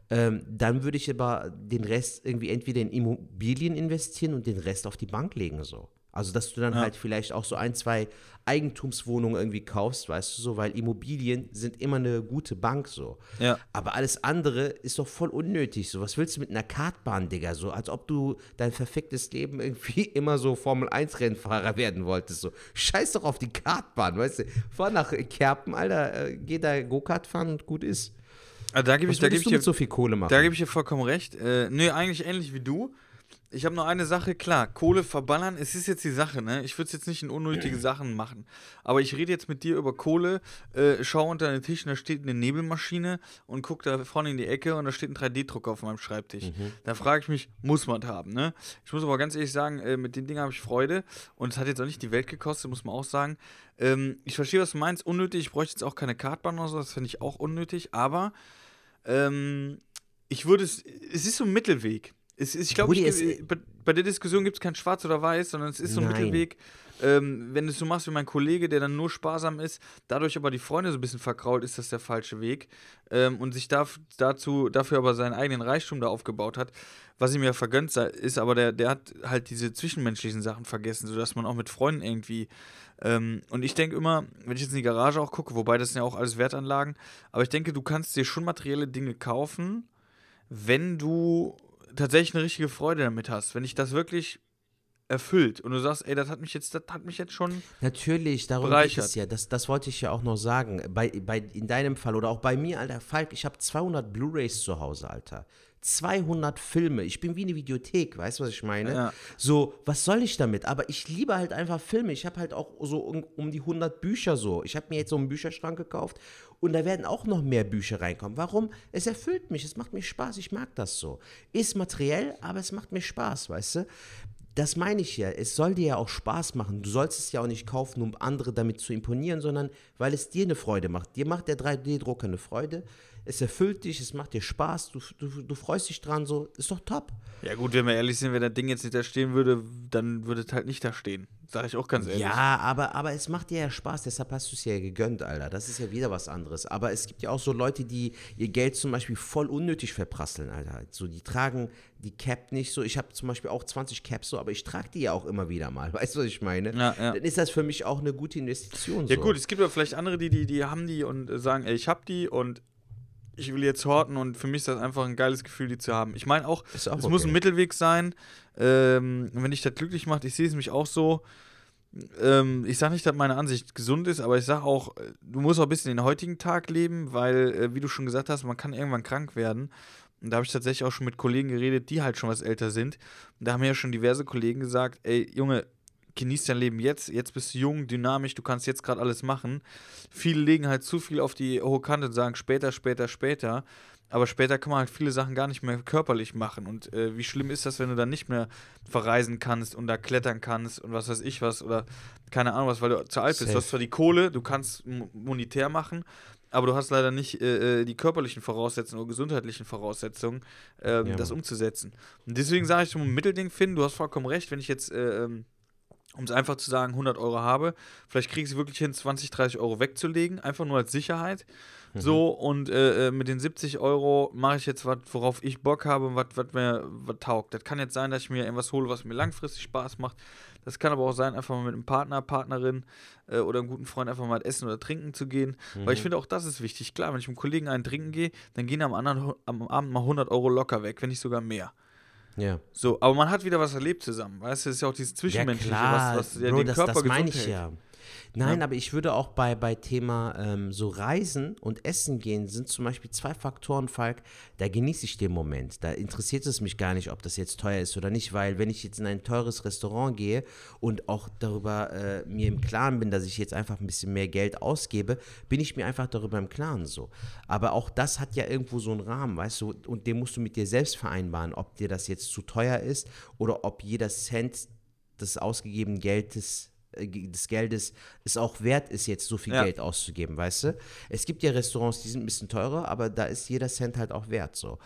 Ähm, dann würde ich aber den Rest irgendwie entweder in Immobilien investieren und den Rest auf die Bank legen, so. Also, dass du dann ja. halt vielleicht auch so ein, zwei Eigentumswohnungen irgendwie kaufst, weißt du so, weil Immobilien sind immer eine gute Bank so. Ja. Aber alles andere ist doch voll unnötig. So, was willst du mit einer Kartbahn, Digga? So, als ob du dein verficktes Leben irgendwie immer so Formel-1-Rennfahrer werden wolltest. So, scheiß doch auf die Kartbahn, weißt du? Fahr nach Kerpen, Alter, äh, geh da Go-Kart fahren und gut ist. Also da gebe ich, da ich dir so viel Kohle machen. Da gebe ich dir vollkommen recht. Äh, nö, eigentlich ähnlich wie du. Ich habe noch eine Sache, klar, Kohle verballern, es ist jetzt die Sache, ne? Ich würde es jetzt nicht in unnötige Sachen machen. Aber ich rede jetzt mit dir über Kohle, äh, schau unter den Tisch und da steht eine Nebelmaschine und guck da vorne in die Ecke und da steht ein 3D-Drucker auf meinem Schreibtisch. Mhm. Da frage ich mich, muss man das haben, ne? Ich muss aber ganz ehrlich sagen, äh, mit den Dingen habe ich Freude und es hat jetzt auch nicht die Welt gekostet, muss man auch sagen. Ähm, ich verstehe, was du meinst, unnötig, ich bräuchte jetzt auch keine Kartbahn oder so, das finde ich auch unnötig, aber ähm, ich würde es, es ist so ein Mittelweg. Es, ich glaube, bei, bei, der Diskussion gibt es kein Schwarz oder Weiß, sondern es ist so ein Nein. Mittelweg. Ähm, wenn du es so machst wie mein Kollege, der dann nur sparsam ist, dadurch aber die Freunde so ein bisschen verkrault, ist das der falsche Weg. Ähm, und sich darf, dazu, dafür aber seinen eigenen Reichtum da aufgebaut hat. Was ihm ja vergönnt ist, aber der, der hat halt diese zwischenmenschlichen Sachen vergessen, sodass man auch mit Freunden irgendwie. Ähm, und ich denke immer, wenn ich jetzt in die Garage auch gucke, wobei das sind ja auch alles Wertanlagen, aber ich denke, du kannst dir schon materielle Dinge kaufen, wenn du tatsächlich eine richtige Freude damit hast, wenn ich das wirklich erfüllt und du sagst, ey, das hat mich jetzt, das hat mich jetzt schon Natürlich, darum bereichert. geht es ja. Das, das wollte ich ja auch noch sagen. Bei, bei, in deinem Fall oder auch bei mir, Alter, Falk, ich habe 200 Blu-Rays zu Hause, Alter. 200 Filme. Ich bin wie eine Videothek, weißt du, was ich meine? Ja. So, was soll ich damit? Aber ich liebe halt einfach Filme. Ich habe halt auch so um, um, die 100 Bücher so. Ich habe mir jetzt so einen Bücherschrank gekauft und da werden auch noch mehr Bücher reinkommen. Warum? Es erfüllt mich, es macht mir Spaß, ich mag das so. Ist materiell, aber es macht mir Spaß, weißt du? Das meine ich ja. Es soll dir ja auch Spaß machen. Du sollst es ja auch nicht kaufen, um andere damit zu imponieren, sondern weil es dir eine Freude macht. Dir macht der 3D-Drucker eine Freude. es erfüllt dich, es macht dir Spaß, du, du, du freust dich dran, so, ist doch top. Ja, gut, wenn wir ehrlich sind, wenn das Ding jetzt nicht da stehen würde, dann würde es halt nicht da stehen. Sag ich auch ganz ehrlich. Ja, aber, aber es macht dir ja Spaß, deshalb hast du es ja gegönnt, Alter. Das ist ja wieder was anderes. Aber es gibt ja auch so Leute, die ihr Geld zum Beispiel voll unnötig verprasseln, Alter. So, die tragen die Cap nicht so. Ich habe zum Beispiel auch 20 Caps so, aber ich trage die ja auch immer wieder mal. Weißt du, was ich meine? Ja, ja. Dann ist das für mich auch eine gute Investition. Ja so. gut, es gibt aber vielleicht andere, die, die, die haben die und sagen, ey, ich hab die und ich will jetzt horten und für mich ist das einfach ein geiles Gefühl, die zu haben. Ich meine auch, es muss okay. ein Mittelweg sein. Ähm, wenn dich das glücklich macht, ich sehe es mich auch so. Ähm, ich sage nicht, dass meine Ansicht gesund ist, aber ich sage auch, äh, du musst auch ein bisschen den heutigen Tag leben, weil, äh, wie du schon gesagt hast, man kann irgendwann krank werden. Und da habe ich tatsächlich auch schon mit Kollegen geredet, die halt schon was älter sind. Und da haben mir ja schon diverse Kollegen gesagt, ey, Junge, genieß dein Leben jetzt, jetzt bist du jung, dynamisch, du kannst jetzt gerade alles machen. Viele legen halt zu viel auf die hohe Kante und sagen später, später, später. Aber später kann man halt viele Sachen gar nicht mehr körperlich machen. Und äh, wie schlimm ist das, wenn du dann nicht mehr verreisen kannst und da klettern kannst und was weiß ich was oder keine Ahnung was, weil du zu alt bist. Du hast zwar die Kohle, du kannst mo- monetär machen, aber du hast leider nicht äh, äh, die körperlichen Voraussetzungen oder gesundheitlichen Voraussetzungen, ähm, Ja, das umzusetzen. Und deswegen sage ich, ein Mittelding finden. Du hast vollkommen recht, wenn ich jetzt äh, ähm, um es einfach zu sagen, 100 Euro habe. Vielleicht kriege ich es wirklich hin, 20, 30 Euro wegzulegen, einfach nur als Sicherheit. So, und äh, äh, mit den 70 Euro mache ich jetzt was, worauf ich Bock habe und was mir was taugt. Das kann jetzt sein, dass ich mir irgendwas hole, was mir langfristig Spaß macht. Das kann aber auch sein, einfach mal mit einem Partner, Partnerin äh, oder einem guten Freund einfach mal essen oder trinken zu gehen. Weil ich finde, auch das ist wichtig. Klar, wenn ich mit einem Kollegen einen trinken gehe, dann gehen am, anderen, am Abend mal 100 Euro locker weg, wenn nicht sogar mehr. Ja. So, aber man hat wieder was erlebt zusammen. Weißt du, das ist ja auch dieses Zwischenmenschliche, ja, was, was ja Bro, den das, Körper das meine ich hält. ja. Nein, Ja. aber ich würde auch bei, bei Thema ähm, so Reisen und Essen gehen, sind zum Beispiel zwei Faktoren, Falk, da genieße ich den Moment. Da interessiert es mich gar nicht, ob das jetzt teuer ist oder nicht, weil wenn ich jetzt in ein teures Restaurant gehe und auch darüber äh, mir im Klaren bin, dass ich jetzt einfach ein bisschen mehr Geld ausgebe, bin ich mir einfach darüber im Klaren so. Aber auch das hat ja irgendwo so einen Rahmen, weißt du, und den musst du mit dir selbst vereinbaren, ob dir das jetzt zu teuer ist oder ob jeder Cent des ausgegebenen Geldes des Geldes es auch wert ist, jetzt so viel Ja. Geld auszugeben, weißt du? Es gibt ja Restaurants, die sind ein bisschen teurer, aber da ist jeder Cent halt auch wert so.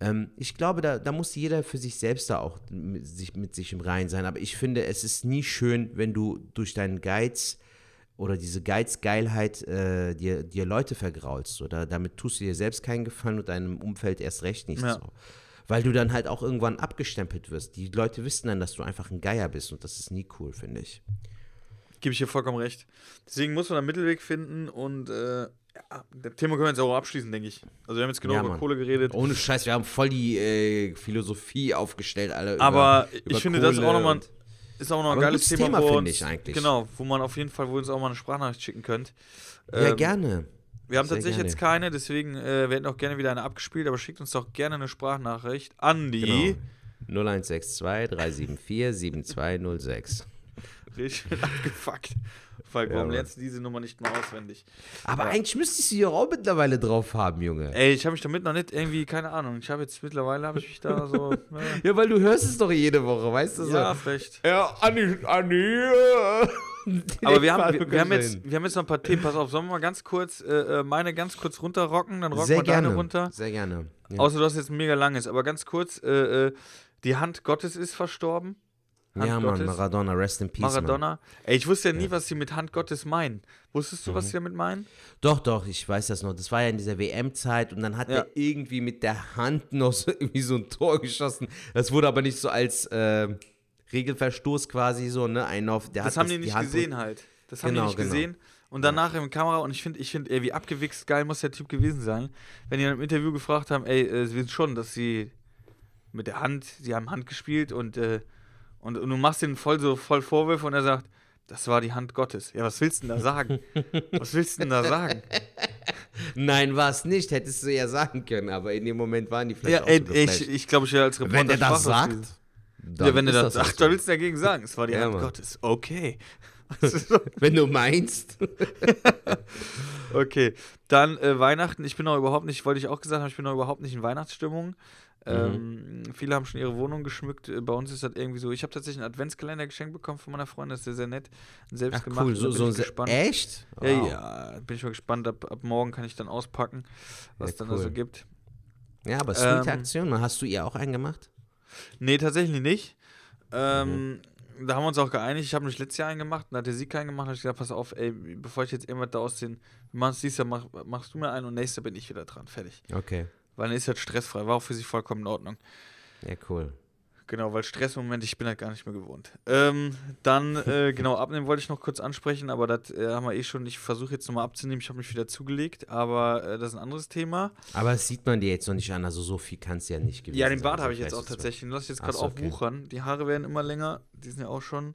Ähm, ich glaube, da, da muss jeder für sich selbst da auch mit sich, mit sich im Reinen sein. Aber ich finde, es ist nie schön, wenn du durch deinen Geiz oder diese Geizgeilheit äh, dir, dir Leute vergraulst. Oder damit tust du dir selbst keinen Gefallen und deinem Umfeld erst recht nicht Ja. so. Weil du dann halt auch irgendwann abgestempelt wirst. Die Leute wissen dann, dass du einfach ein Geier bist und das ist nie cool, finde ich. Gebe ich dir vollkommen recht. Deswegen muss man einen Mittelweg finden und äh, ja, das Thema können wir jetzt auch abschließen, denke ich. Also wir haben jetzt genau Ja, über Mann. Kohle geredet. Ohne Scheiß, wir haben voll die äh, Philosophie aufgestellt, alle. aber über, ich über finde, das ist auch Kohle nochmal ist auch noch ein geiles Thema, Thema, wo finde uns, ich eigentlich. Genau, wo man auf jeden Fall, wo uns auch mal eine Sprachnachricht schicken könnt. Ja, Ähm, gerne. Wir haben Sehr tatsächlich gerne. jetzt keine, deswegen äh, wir hätten auch gerne wieder eine abgespielt, aber schickt uns doch gerne eine Sprachnachricht an die. Genau. 0162 374 7206. Richtig abgefuckt. Falk, warum Mann. lernst du diese Nummer nicht mal auswendig? Aber Ja. eigentlich müsstest du ja auch mittlerweile drauf haben, Junge. Ey, ich habe mich damit noch nicht irgendwie, keine Ahnung, ich habe jetzt mittlerweile, habe ich mich da so. äh, Ja, weil du hörst es doch jede Woche, weißt du so. ja, vielleicht. Ja, Anni, Anni. Aber wir haben, wir, wir, haben jetzt, wir haben jetzt noch ein paar Themen. Pass auf, sollen wir mal ganz kurz äh, äh, meine ganz kurz runterrocken? Dann rocken Sehr wir deine gerne. runter. Sehr gerne. Ja. Außer du hast jetzt ein mega langes. Aber ganz kurz, äh, äh, die Hand Gottes ist verstorben. Hand ja, Mann. Maradona, rest in peace. Mann. Maradona. Ey, ich wusste ja nie, was sie mit Hand Gottes meinen. Wusstest du, was sie damit meinen? Doch, doch, ich weiß das noch. Das war ja in dieser WM-Zeit und dann hat Ja. er irgendwie mit der Hand noch so, irgendwie so ein Tor geschossen. Das wurde aber nicht so als äh, Regelverstoß quasi so, ne? Ein auf, der Das haben die die nicht Hand gesehen halt. Das haben Genau, die nicht genau. gesehen. Und danach in der Kamera, und ich finde, ich finde, wie abgewichst geil muss der Typ gewesen sein, wenn die dann im Interview gefragt haben, ey, äh, sie wissen schon, dass sie mit der Hand, sie haben Hand gespielt und, äh, und, und du machst den voll so voll Vorwürfe und er sagt, das war die Hand Gottes. Ja, was willst du denn da sagen? was willst du denn da sagen? Nein, war es nicht, hättest du ja sagen können, aber in dem Moment waren die vielleicht Ja, auch ey, so ich, ich glaube, ich wäre als Reporter Wenn der das sagt, dann Ja, wenn ist das halt sagt, so. was willst du dagegen sagen? Es war die Ja, Hand Mann. Gottes. Okay. Das Wenn du meinst. Okay, dann äh, Weihnachten. Ich bin noch überhaupt nicht, wollte ich auch gesagt haben, ich bin noch überhaupt nicht in Weihnachtsstimmung. Ähm, viele haben schon ihre Wohnung geschmückt. Äh, Bei uns ist das irgendwie so. Ich habe tatsächlich einen Adventskalender geschenkt bekommen von meiner Freundin. Das ist sehr, sehr nett. Selbst Ach gemacht. cool, so, so gespannt. Echt? Ja, Wow. ja, bin ich mal gespannt. Ab, ab morgen kann ich dann auspacken, was Ja, dann da so cool. gibt. Ja, aber sweet Ähm, Aktion. Hast du ihr auch einen gemacht? Nee, tatsächlich nicht. Ähm, Mhm. Da haben wir uns auch geeinigt. Ich habe mich letztes Jahr einen gemacht, dann hat der sie keinen gemacht. Da habe ich gesagt, pass auf, ey, bevor ich jetzt irgendwas da aus den. Wir machen es dieses Jahr, mach, machst du mir einen und nächstes Jahr bin ich wieder dran. Fertig. Okay. Weil dann ist halt stressfrei. War auch für sie vollkommen in Ordnung. Ja, cool. Genau, weil Stressmoment, ich bin halt gar nicht mehr gewohnt. Ähm, dann, äh, genau, abnehmen wollte ich noch kurz ansprechen, aber das äh, haben wir eh schon. Ich versuche jetzt nochmal abzunehmen. Ich habe mich wieder zugelegt, aber äh, das ist ein anderes Thema. Aber das sieht man dir jetzt noch nicht an. Also so viel kann es ja nicht gewesen Ja, den. Bart Also habe ich jetzt auch tatsächlich. Den lasse ich jetzt gerade so, auch okay. wuchern. Die Haare werden immer länger. Die sind ja auch schon.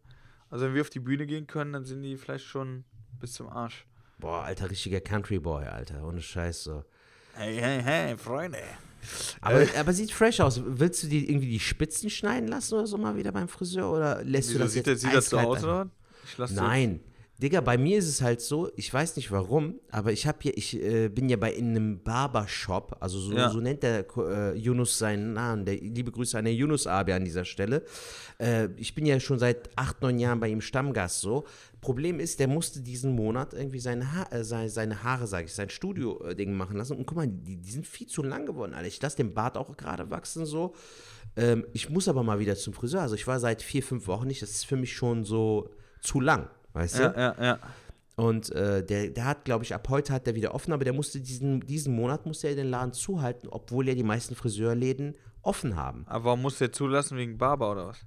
Also, wenn wir auf die Bühne gehen können, dann sind die vielleicht schon bis zum Arsch. Boah, alter, richtiger Country Boy, Alter. Ohne Scheiß so. Hey, hey, hey, Freunde. Aber, Äh. aber sieht fresh aus. Willst du dir irgendwie die Spitzen schneiden lassen oder so mal wieder beim Friseur? Oder lässt Wieso du das sieht, jetzt das, sieht das so aus, oder? Nein. Digga, bei mir ist es halt so, ich weiß nicht warum, aber ich habe hier, ich äh, bin ja bei in einem Barbershop, also so, Ja. so nennt der äh, Yunus seinen Namen. Der, liebe Grüße an den Yunus Abi an dieser Stelle. Äh, ich bin ja schon seit acht, neun Jahren bei ihm Stammgast so. Problem ist, der musste diesen Monat irgendwie seine, ha äh, seine, seine Haare, sage ich, sein Studio-Ding machen lassen. Und guck mal, die, die sind viel zu lang geworden, Alter. Ich lasse den Bart auch gerade wachsen so. Ähm, ich muss aber mal wieder zum Friseur. Also ich war seit vier, fünf Wochen nicht. Das ist für mich schon so zu lang, weißt du? Ja, ja, ja. Und äh, der, der hat, glaube ich, ab heute hat der wieder offen, aber der musste diesen, diesen Monat musste er den Laden zuhalten, obwohl ja die meisten Friseurläden offen haben. Aber warum muss der zulassen wegen Barber oder was?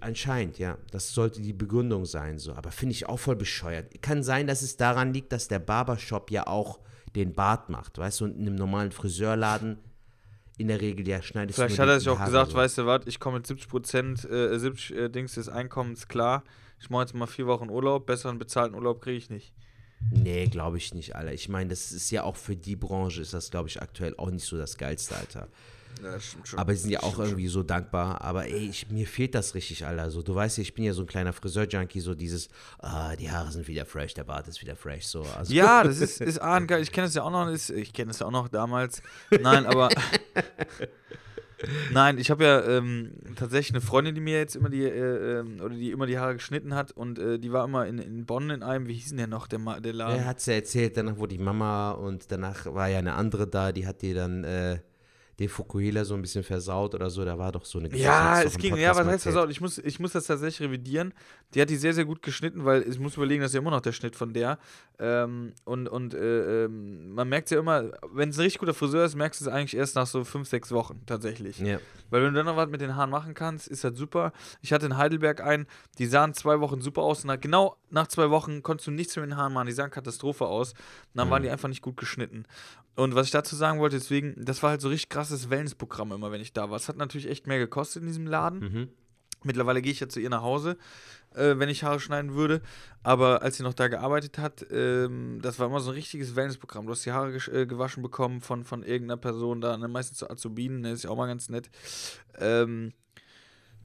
Anscheinend, ja. Das sollte die Begründung sein, so. Aber finde ich auch voll bescheuert. Kann sein, dass es daran liegt, dass der Barbershop ja auch den Bart macht, weißt du, und in einem normalen Friseurladen in der Regel ja schneidest Vielleicht du hat nur er sich auch Haare gesagt, so. weißt du was, ich komme mit 70 Prozent, äh, 70 äh, Dings des Einkommens klar. Ich mache jetzt mal vier Wochen Urlaub, besseren bezahlten Urlaub kriege ich nicht. Nee, glaube ich nicht, Alter. Ich meine, das ist ja auch für die Branche, ist das, glaube ich, aktuell auch nicht so das Geilste, Alter. Ja, stimmt schon. Aber sie sind ja auch irgendwie so dankbar. Aber ey, ich, mir fehlt das richtig, Alter. So, du weißt ja, ich bin ja so ein kleiner Friseur-Junkie, so dieses, ah, die Haare sind wieder fresh, der Bart ist wieder fresh, so. Also, Ja, das ist, ist ahrengeil. Ich kenne das ja auch noch. Ist, ich kenne das ja auch noch damals. Nein, aber. Nein, ich habe ja ähm, tatsächlich eine Freundin, die mir jetzt immer die, äh, ähm, oder die immer die Haare geschnitten hat und äh, die war immer in, in Bonn in einem, wie hieß denn der noch, der, der Laden? Er hat ja erzählt, danach wurde die Mama und danach war ja eine andere da, die hat dir dann äh, den Fukuhila so ein bisschen versaut oder so. Da war doch so eine Ja, hat's doch es ging, ja, was heißt auch? Ich muss, ich muss das tatsächlich revidieren. Die hat die sehr, sehr gut geschnitten, weil ich muss überlegen, das ist ja immer noch der Schnitt von der. Ähm, und und äh, ähm, man merkt ja immer, wenn es ein richtig guter Friseur ist, merkst du es eigentlich erst nach so fünf, sechs Wochen tatsächlich. Ja. Weil wenn du dann noch was mit den Haaren machen kannst, ist das super. Ich hatte in Heidelberg einen, die sahen zwei Wochen super aus. Und nach, genau nach zwei Wochen konntest du nichts mit den Haaren machen. Die sahen Katastrophe aus. Und dann waren die einfach nicht gut geschnitten. Und was ich dazu sagen wollte, deswegen, das war halt so richtig krasses Wellnessprogramm immer, wenn ich da war. Es hat natürlich echt mehr gekostet in diesem Laden. Mhm. Mittlerweile gehe ich ja zu ihr nach Hause, äh, wenn ich Haare schneiden würde. Aber als sie noch da gearbeitet hat, ähm, das war immer so ein richtiges Wellnessprogramm. Du hast die Haare äh, gewaschen bekommen von, von irgendeiner Person da, ne? meistens zu Azubinen, ne? ist ja auch mal ganz nett. Ähm,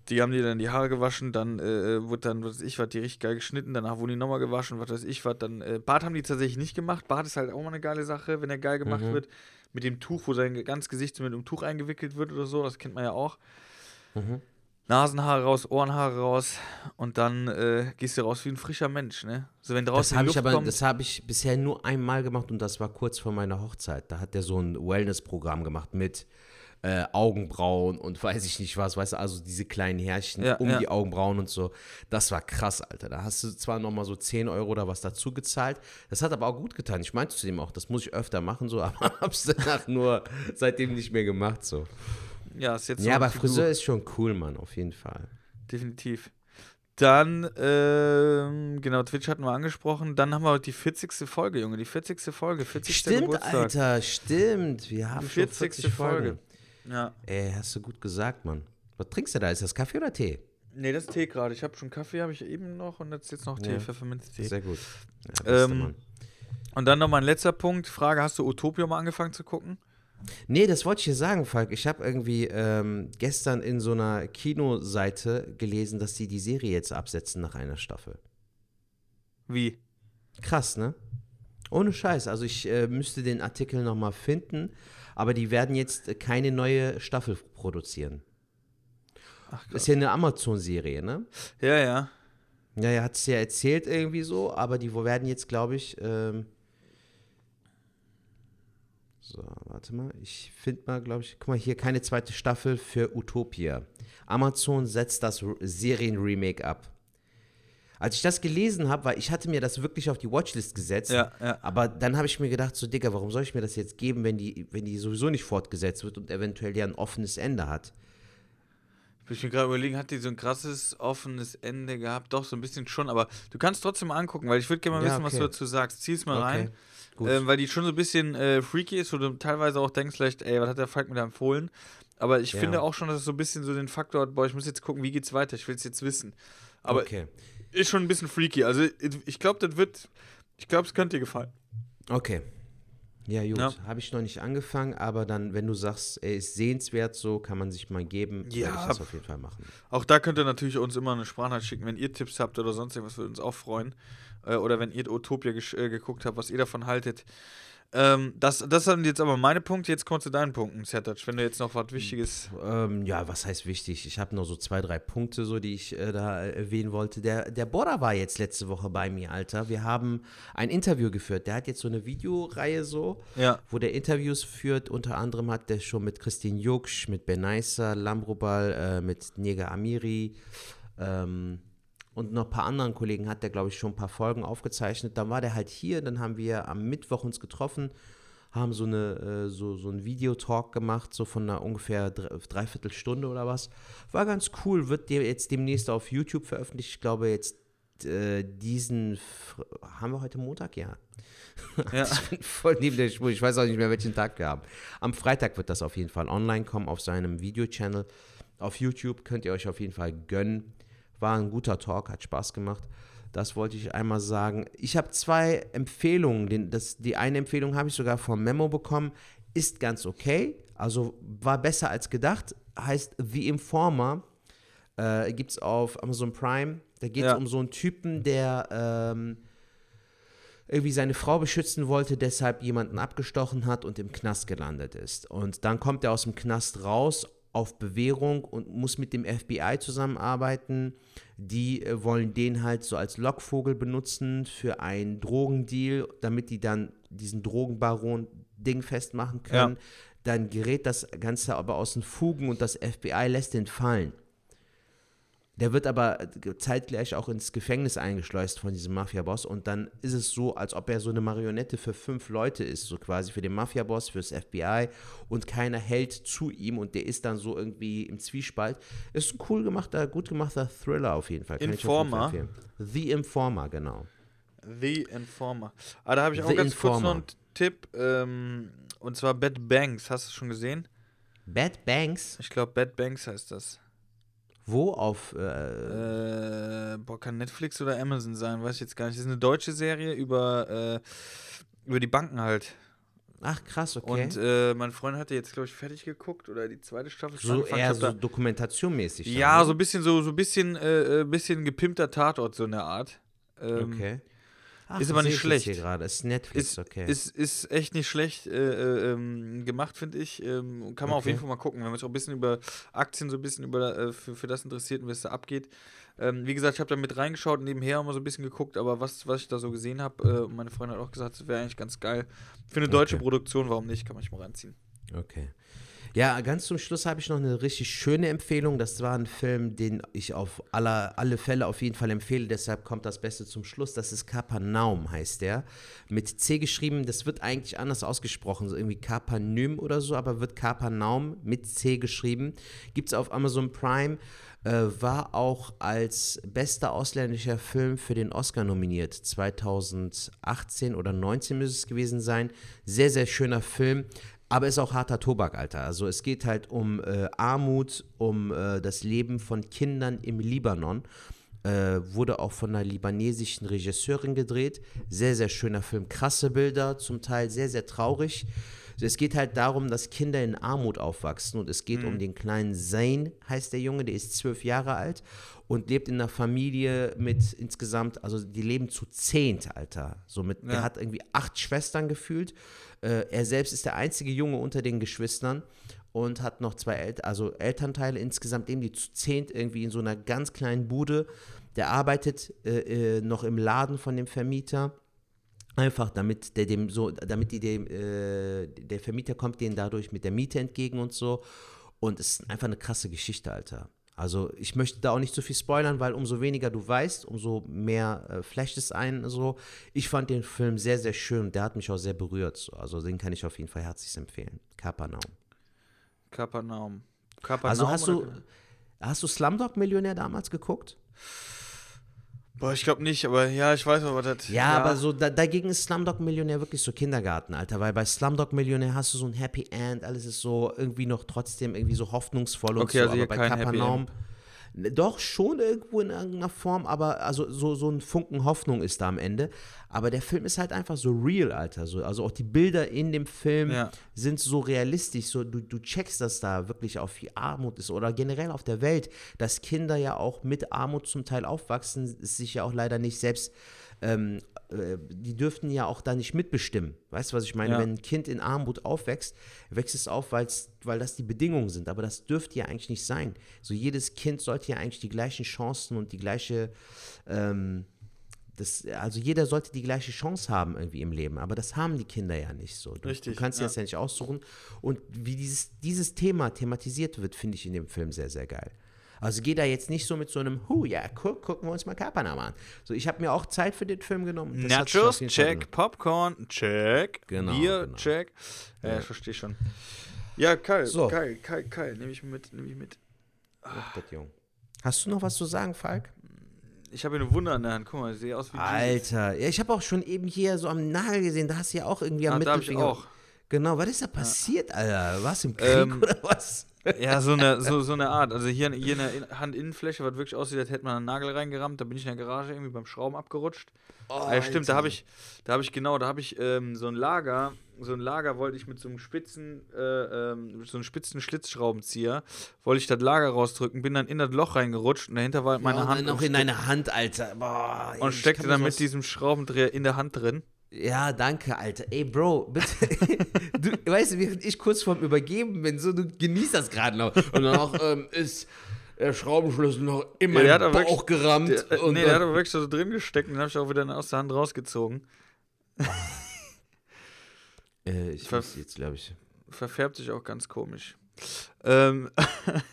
die haben dir dann die Haare gewaschen, dann äh, wurde dann, was weiß ich was, die richtig geil geschnitten, danach wurden die nochmal gewaschen, was weiß ich was, dann, äh, Bart haben die tatsächlich nicht gemacht, Bart ist halt auch mal eine geile Sache, wenn er geil gemacht Mhm. wird, mit dem Tuch, wo sein ganzes Gesicht mit einem Tuch eingewickelt wird oder so, das kennt man ja auch. Mhm. Nasenhaare raus, Ohrenhaare raus und dann äh, gehst du raus wie ein frischer Mensch, ne? So wenn Das draußen habe die ich aber, kommt, das habe ich bisher nur einmal gemacht und das war kurz vor meiner Hochzeit. Da hat der so ein Wellness-Programm gemacht mit äh, Augenbrauen und weiß ich nicht was, weißt du, also diese kleinen Härchen Ja, um ja. die Augenbrauen und so. Das war krass, Alter. Da hast du zwar nochmal so 10 Euro oder was dazu gezahlt. Das hat aber auch gut getan. Ich meinte zu ihm auch, das muss ich öfter machen, so, aber hab's danach nur seitdem nicht mehr gemacht, so. ja, ist jetzt Ja, aber. Friseur ist schon cool, Mann, auf jeden Fall. Definitiv. Dann, ähm, genau, Twitch hatten wir angesprochen. Dann haben wir die 40. Folge, Junge. Die 40. Folge, 40. Stimmt, Geburtstag. Alter, stimmt. Wir haben Die schon 40. 40 Folgen. Folge. Ja. Ey, hast du gut gesagt, Mann. Was trinkst du da? Ist das Kaffee oder Tee? Nee, das ist Tee gerade. Ich habe schon Kaffee, habe ich eben noch und jetzt jetzt noch Tee, Ja. Pfefferminztee. Sehr gut. Ja, beste Ähm. Und dann nochmal ein letzter Punkt. Frage, hast du Utopia mal angefangen zu gucken? Nee, das wollte ich dir sagen, Falk. Ich habe irgendwie ähm, gestern in so einer Kinoseite gelesen, dass die die Serie jetzt absetzen nach einer Staffel. Wie? Krass, ne? Ohne Scheiß. Also ich äh, müsste den Artikel nochmal finden, aber die werden jetzt keine neue Staffel produzieren. Ach, Das ist ja eine Amazon-Serie, ne? Ja, ja. Ja, er hat es ja erzählt irgendwie so, aber die werden jetzt, glaube ich, ähm so, warte mal, ich finde mal, glaube ich, guck mal hier, keine zweite Staffel für Utopia. Amazon setzt das Serien-Remake ab. Als ich das gelesen habe, weil ich hatte mir das wirklich auf die Watchlist gesetzt, Ja, ja. aber dann habe ich mir gedacht, so Digga, warum soll ich mir das jetzt geben, wenn die, wenn die sowieso nicht fortgesetzt wird und eventuell ja ein offenes Ende hat? Ich mir gerade überlegen, hat die so ein krasses, offenes Ende gehabt? Doch, so ein bisschen schon, aber du kannst trotzdem mal angucken, weil ich würde gerne mal Ja, wissen, was okay. du dazu sagst. Zieh's mal Okay, rein. Ähm, weil die schon so ein bisschen äh, freaky ist, wo du teilweise auch denkst, vielleicht, ey, was hat der Falk mir da empfohlen? Aber ich Ja. finde auch schon, dass es so ein bisschen so den Faktor hat, boah, ich muss jetzt gucken, wie geht's weiter, ich will es jetzt wissen. Aber okay. Ist schon ein bisschen freaky. Also ich glaube, das wird, ich glaube, es könnte dir gefallen. Okay. Ja, gut. Ja. Habe ich noch nicht angefangen, aber dann, wenn du sagst, er ist sehenswert, so kann man sich mal geben, Ja. werde ich das auf jeden Fall machen. Auch da könnt ihr natürlich uns immer eine Sprachnachricht schicken, wenn ihr Tipps habt oder sonst irgendwas, würde uns auch freuen. Äh, oder wenn ihr Utopia äh, geguckt habt, was ihr davon haltet. Ähm, das, das sind jetzt aber meine Punkte. Jetzt kommt zu deinen Punkten, Sertac, wenn du jetzt noch was Wichtiges. Ähm, ja, was heißt wichtig? Ich habe noch so zwei, drei Punkte, so, die ich äh, da äh, erwähnen wollte. Der, der Border war jetzt letzte Woche bei mir, Alter. Wir haben ein Interview geführt. Der hat jetzt so eine Videoreihe so, Ja. wo der Interviews führt. Unter anderem hat der schon mit Christine Juksch, mit Benaisa, Lambrobal, äh, mit Nega Amiri ähm, und noch ein paar anderen Kollegen hat der, glaube ich, schon ein paar Folgen aufgezeichnet. Dann war der halt hier, dann haben wir am Mittwoch uns getroffen, haben so, eine, äh, so, so einen Videotalk gemacht, so von einer ungefähr dre dreiviertel Stunde oder was. War ganz cool, wird jetzt demnächst auf YouTube veröffentlicht. Ich glaube jetzt äh, diesen, haben wir heute Montag? Ja. Ja. Ich bin voll neben der Spur. Ich weiß auch nicht mehr, welchen Tag wir haben. Am Freitag wird das auf jeden Fall online kommen auf seinem Video-Channel. Auf YouTube könnt ihr euch auf jeden Fall gönnen. War ein guter Talk, hat Spaß gemacht. Das wollte ich einmal sagen. Ich habe zwei Empfehlungen. Den, das, die eine Empfehlung habe ich sogar vom Memo bekommen. Ist ganz okay. Also war besser als gedacht. Heißt The Informer. Äh, Gibt es auf Amazon Prime. Da geht es Ja. um so einen Typen, der ähm, irgendwie seine Frau beschützen wollte, deshalb jemanden abgestochen hat und im Knast gelandet ist. Und dann kommt er aus dem Knast raus auf Bewährung und muss mit dem FBI zusammenarbeiten. Die äh, wollen den halt so als Lockvogel benutzen für einen Drogendeal, damit die dann diesen Drogenbaron Ding festmachen können. Dann gerät das Ganze aber aus den Fugen und das FBI lässt den fallen. Der wird aber zeitgleich auch ins Gefängnis eingeschleust von diesem Mafia-Boss und dann ist es so, als ob er so eine Marionette für fünf Leute ist, so quasi für den Mafia-Boss, fürs FBI und keiner hält zu ihm und der ist dann so irgendwie im Zwiespalt. Ist ein cool gemachter, gut gemachter Thriller auf jeden Fall. Kann auf jeden Fall Informer? The Informer, genau. The Informer. Ah, da habe ich auch The ganz kurz noch Informer. einen Tipp. Ähm, und zwar Bad Banks. Hast du es schon gesehen? Bad Banks, Ich glaube, Bad Banks heißt das. Wo auf, äh, Äh, boah, kann Netflix oder Amazon sein, weiß ich jetzt gar nicht. Das ist eine deutsche Serie über, äh, über die Banken halt. ach krass, okay. Und äh, mein Freund hatte jetzt, glaube ich, fertig geguckt oder die zweite Staffel schon so eher hab so dokumentationmäßig. dann, ja, ne? so ein bisschen, so, so bisschen, äh, äh, bisschen gepimpter Tatort, so eine Art. Ähm, Okay. Ach, ist aber nicht schlecht. Hier gerade. Ist Netflix, Ist, okay. ist, ist echt nicht schlecht äh, äh, ähm, gemacht, finde ich. Ähm, kann man auf Okay. jeden Fall mal gucken, wenn man sich auch ein bisschen über Aktien so ein bisschen über, äh, für, für das interessiert und wie es da abgeht. Ähm, wie gesagt, ich habe da mit reingeschaut, nebenher mal so ein bisschen geguckt, aber was, was ich da so gesehen habe, äh, meine Freundin hat auch gesagt, das wäre eigentlich ganz geil. Für eine deutsche Okay. Produktion, warum nicht, kann man sich mal reinziehen. Okay. Ja, ganz zum Schluss habe ich noch eine richtig schöne Empfehlung. Das war ein Film, den ich auf aller, alle Fälle auf jeden Fall empfehle. Deshalb kommt das Beste zum Schluss. Das ist Kapernaum, heißt der. Mit C geschrieben. Das wird eigentlich anders ausgesprochen. So irgendwie Kapernym oder so, aber wird Kapernaum mit C geschrieben. Gibt es auf Amazon Prime. Äh, war auch als bester ausländischer Film für den Oscar nominiert. 2018 oder 19 müsste es gewesen sein. Sehr, sehr schöner Film. Aber ist auch harter Tobak, Alter. Also es geht halt um äh, Armut, um äh, das Leben von Kindern im Libanon. Äh, wurde auch von einer libanesischen Regisseurin gedreht. Sehr, sehr schöner Film. Krasse Bilder, zum Teil sehr, sehr traurig. Es geht halt darum, dass Kinder in Armut aufwachsen und es geht um den kleinen Zayn, heißt der Junge, der ist zwölf Jahre alt und lebt in einer Familie mit insgesamt, also die leben zu zehnt, Alter. So mit, Der Ja. hat irgendwie acht Schwestern gefühlt. Äh, er selbst ist der einzige Junge unter den Geschwistern und hat noch zwei El also Elternteile. Insgesamt leben die zu zehnt irgendwie in so einer ganz kleinen Bude. Der arbeitet äh, äh, noch im Laden von dem Vermieter. Einfach damit der dem so, damit die dem, äh, der Vermieter kommt denen dadurch mit der Miete entgegen und so. Und es ist einfach eine krasse Geschichte, Alter. Also ich möchte da auch nicht so viel spoilern, weil umso weniger du weißt, umso mehr äh, flasht es ein. So. Ich fand den Film sehr, sehr schön und der hat mich auch sehr berührt. So. Also den kann ich auf jeden Fall herzlich empfehlen. Kapernaum. Kapernaum. Kapernaum Also hast du, hast du Slumdog Millionär damals geguckt? Boah, ich glaube nicht, aber ja, ich weiß aber, das. Ja, aber so da, dagegen ist Slumdog Millionär wirklich so Kindergarten, Alter, weil bei Slumdog Millionär hast du so ein Happy End, alles ist so irgendwie noch trotzdem irgendwie so hoffnungsvoll und Okay, so, also aber bei kein Happy Kapernaum doch schon irgendwo in irgendeiner Form, aber also so, so ein Funken Hoffnung ist da am Ende. Aber der Film ist halt einfach so real, Alter. So, also auch die Bilder in dem Film Ja. sind so realistisch. So, du, du checkst, dass da wirklich auch viel Armut ist oder generell auf der Welt, dass Kinder ja auch mit Armut zum Teil aufwachsen, sich ja auch leider nicht selbst, ähm, äh, die dürften ja auch da nicht mitbestimmen. Weißt du, was ich meine? Ja. Wenn ein Kind in Armut aufwächst, wächst es auf, weil's, weil das die Bedingungen sind. Aber das dürfte ja eigentlich nicht sein. So jedes Kind sollte ja eigentlich die gleichen Chancen und die gleiche ähm, das, also jeder sollte die gleiche Chance haben irgendwie im Leben, aber das haben die Kinder ja nicht so. Du, Richtig, du kannst ja. das ja nicht aussuchen. Und wie dieses, dieses Thema thematisiert wird, finde ich in dem Film sehr, sehr geil. Also geh da jetzt nicht so mit so einem, hu, ja, guck, gucken wir uns mal Kapernaum an. So, ich habe mir auch Zeit für den Film genommen. Das Nachos, check. Popcorn, check. Genau, Bier, genau. check. Ja, ich verstehe schon. Ja, geil, So. geil, geil, geil. Nehme ich mit, nehme ich mit. genommen. Das Jung. Hast du noch was zu sagen, Falk? Ich habe hier eine Wunde an der Hand. Guck mal, ich sehe aus wie. Alter, ja, ich habe auch schon eben hier so am Nagel gesehen, da hast du ja auch irgendwie am Ah, da habe ich Mittelfinger. auch. Genau, was ist da passiert, Alter? Warst du im Krieg Ähm, oder was? Ja, so eine, so, so eine Art. Also hier, hier eine In- Handinnenfläche, was wirklich aussieht, als hätte man einen Nagel reingerammt. Da bin ich in der Garage irgendwie beim Schrauben abgerutscht. Oh, ja, stimmt, da habe ich, da habe ich genau, da habe ich ähm, so ein Lager, so ein Lager wollte ich mit so einem spitzen, äh, ähm, so einem spitzen Schlitzschraubenzieher, wollte ich das Lager rausdrücken, bin dann in das Loch reingerutscht und dahinter war halt meine ja, Hand noch und, in deine Hand, Alter. Boah, und steckte dann mit diesem Schraubendreher in der Hand drin. Ja, danke, Alter. Ey, Bro, bitte. du, weißt du, während ich kurz vorm Übergeben bin, so, du genießt das gerade noch. Und danach ähm, ist der Schraubenschlüssel noch in meinen aber Bauch gerammt. Der, äh, und nee, der hat dann, aber wirklich so drin gesteckt und den habe ich auch wieder aus der Hand rausgezogen. äh, ich Ver- muss jetzt, glaube ich. verfärbt sich auch ganz komisch. Ähm,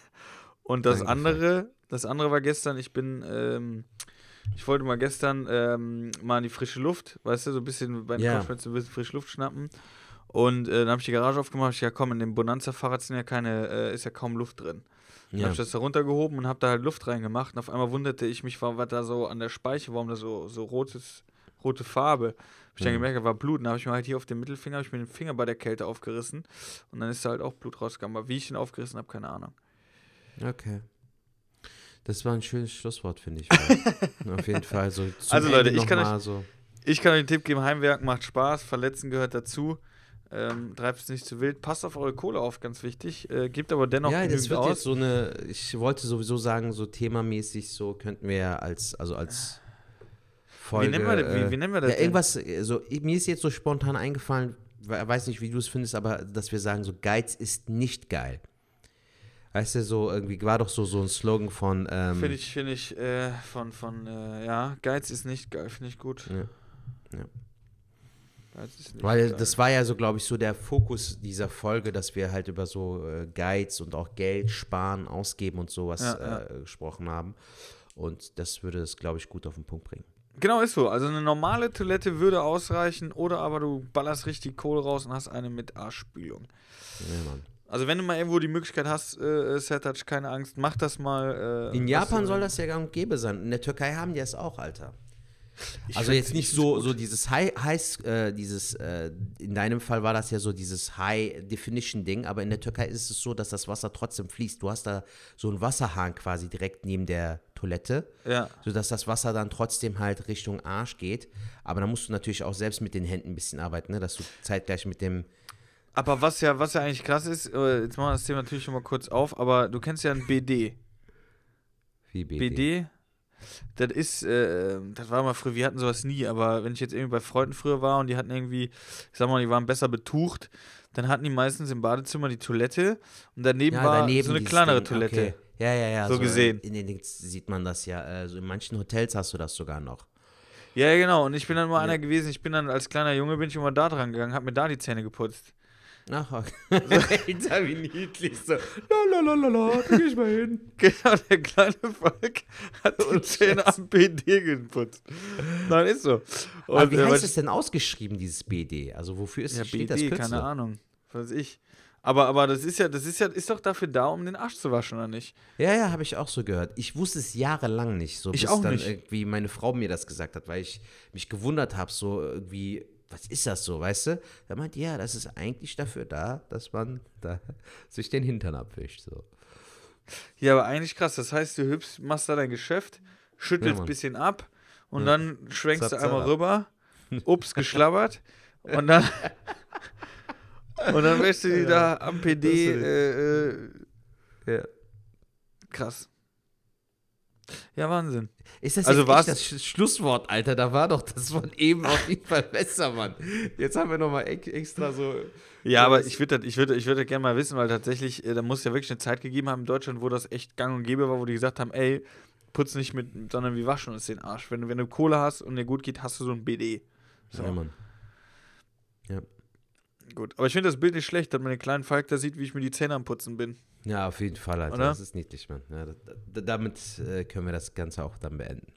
und das Danke, andere, das andere war gestern, ich bin, ähm, ich wollte mal gestern ähm, mal in die frische Luft, weißt du, so ein bisschen bei den Ja. Kopfschmerzen ein bisschen frische Luft schnappen. Und äh, dann habe ich die Garage aufgemacht, ich ja komm, in dem Bonanza-Fahrrad sind ja keine, äh, ist ja kaum Luft drin. Dann Ja. habe ich das da runtergehoben und habe da halt Luft reingemacht. Und auf einmal wunderte ich mich, war, was da so an der Speiche, warum da so, so rotes, rote Farbe. Hab ich dann Mhm. gemerkt, da war Blut. Dann habe ich mir halt hier auf dem Mittelfinger, hab ich mir den Finger bei der Kälte aufgerissen. Und dann ist da halt auch Blut rausgekommen. Aber wie ich ihn aufgerissen habe, keine Ahnung. Okay. Das war ein schönes Schlusswort, finde ich. Falk. Auf jeden Fall. So Also, Leute, ich kann mal so. Ich kann euch einen Tipp geben: Heimwerken macht Spaß, Verletzen gehört dazu. Ähm, treibt es nicht zu wild. Passt auf eure Kohle auf, ganz wichtig. Äh, gebt aber dennoch Ja, das wird aus. jetzt so eine, ich wollte sowieso sagen, so themamäßig, so könnten wir ja als, also als Folge. nennen wir das- wie- äh, wie nennen wir das Ja, irgendwas, äh, so, mir ist jetzt so spontan eingefallen, we- weiß nicht, wie du es findest, aber dass wir sagen, so Geiz ist nicht geil. Weißt du, so irgendwie war doch so, so ein Slogan von, ähm, Finde ich, finde ich, äh, von, von, äh, ja, Geiz ist nicht geil, finde ich gut. Ja. Ja. Geiz ist nicht Weil geil. das war ja so, glaube ich, so der Fokus dieser Folge, dass wir halt über so äh, Geiz und auch Geld sparen, ausgeben und sowas Ja, ja. Äh, gesprochen haben. Und das würde es, glaube ich, gut auf den Punkt bringen. Genau, ist so. Also eine normale Toilette würde ausreichen oder aber du ballerst richtig Kohle raus und hast eine mit Arschspülung. Ja, Mann. Also wenn du mal irgendwo die Möglichkeit hast, äh, Sertac, keine Angst, mach das mal. Äh, In Japan soll das ja gang und gäbe sein. In der Türkei haben die es auch, Alter. Ich Also jetzt ich nicht so, gut. so dieses High, High äh, dieses, äh, in deinem Fall war das ja so dieses High-Definition-Ding, aber in der Türkei ist es so, dass das Wasser trotzdem fließt. Du hast da so einen Wasserhahn quasi direkt neben der Toilette, Ja. sodass das Wasser dann trotzdem halt Richtung Arsch geht. Aber da musst du natürlich auch selbst mit den Händen ein bisschen arbeiten, ne? dass du zeitgleich mit dem Aber was ja, was ja eigentlich krass ist, äh, jetzt machen wir das Thema natürlich schon mal kurz auf, aber du kennst ja ein BD. Wie BD. BD, das ist, äh, das war mal früher, wir hatten sowas nie, aber wenn ich jetzt irgendwie bei Freunden früher war und die hatten irgendwie, ich sag mal, die waren besser betucht, dann hatten die meistens im Badezimmer die Toilette und daneben Ja, war daneben so eine kleinere Ding, Toilette. Okay. Ja, ja, ja. So gesehen. In den Dings sieht man das ja. Also in manchen Hotels hast du das sogar noch. Ja, ja, genau. Und ich bin dann mal Ja. einer gewesen, ich bin dann als kleiner Junge, bin ich immer da dran gegangen, hab mir da die Zähne geputzt. Ach, okay. Alter, wie niedlich so. Lalalala, da geh ich mal hin. Genau, der kleine Volk hat die Zähne am BD geputzt. Nein, ist so. Aber Und, wie äh, heißt es denn ausgeschrieben, dieses BD? Also wofür ist Ja, steht BD, das Kürzel? keine Ahnung. Was weiß ich. Aber, aber das ist ja, das ist ja, ist doch dafür da, um den Arsch zu waschen, oder nicht? Ja, ja, habe ich auch so gehört. Ich wusste es jahrelang nicht, so Ich bis auch dann nicht. irgendwie meine Frau mir das gesagt hat, weil ich mich gewundert habe, so irgendwie, was ist das so, weißt du? Da meint ja, das ist eigentlich dafür da, dass man da sich den Hintern abwischt, so. Ja, aber eigentlich krass. Das heißt, du hüpfst, machst da dein Geschäft, schüttelst ein Mann. bisschen ab und dann schwenkst Zap, du einmal rüber, ups, geschlabbert und dann und dann wäschst du die da am PD. Äh, äh, Ja. krass. Ja, Wahnsinn. Ist das Also echt das Sch Schlusswort, Alter? Da war doch das von eben auf jeden Fall besser, Mann. Jetzt haben wir nochmal extra so. Ja, aber ich würde ich würd, ich würd gerne mal wissen, weil tatsächlich, äh, da muss es ja wirklich eine Zeit gegeben haben in Deutschland, wo das echt gang und gäbe war, wo die gesagt haben, ey, putz nicht mit, sondern wir waschen uns den Arsch. Wenn, du- wenn du Kohle hast und dir gut geht, hast du so ein BD. So. Ja, Mann. Gut, aber ich finde das Bild nicht schlecht, dass man den kleinen Falk da sieht, wie ich mir die Zähne am Putzen bin. Ja, auf jeden Fall, Alter. Oder? Das ist niedlich, Mann. Ja, da, da, damit äh, können wir das Ganze auch dann beenden.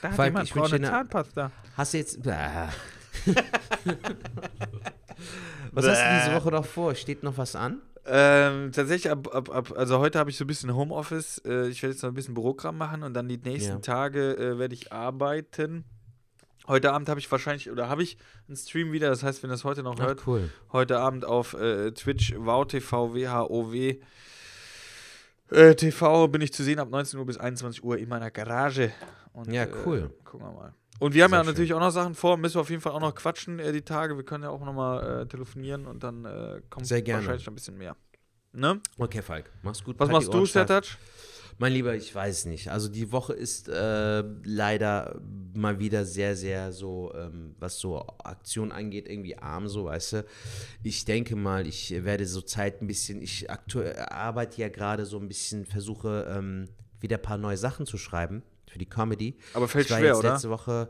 Da hat jemand braune Zahnpasta. Hast du jetzt. Was hast du diese Woche noch vor? Steht noch was an? Ähm, tatsächlich, ab, ab, ab, also heute habe ich so ein bisschen Homeoffice. Äh, ich werde jetzt noch ein bisschen Bürokram machen und dann die nächsten Ja. Tage äh, werde ich arbeiten. Heute Abend habe ich wahrscheinlich, oder habe ich einen Stream wieder, das heißt, wenn ihr das heute noch hört, cool. heute Abend auf äh, Twitch, WowTV, WHOW. Äh, TV bin ich zu sehen ab 19 Uhr bis 21 Uhr in meiner Garage. Und, Ja, cool. Äh, gucken wir mal. Und wir haben Sehr ja schön. natürlich auch noch Sachen vor, müssen wir auf jeden Fall auch noch quatschen äh, die Tage. Wir können ja auch noch mal äh, telefonieren und dann äh, kommt wahrscheinlich noch ein bisschen mehr. Ne? Okay, Falk. Mach's gut. Was halt die machst du. Sertac? Mein Lieber, ich weiß nicht. Also die Woche ist äh, leider mal wieder sehr, sehr so, ähm, was so Aktion angeht, irgendwie arm, so, weißt du. Ich denke mal, ich werde so Zeit ein bisschen, ich arbeite ja gerade so ein bisschen, versuche ähm, wieder ein paar neue Sachen zu schreiben für die Comedy. Aber fällt schwer, jetzt oder? letzte Woche.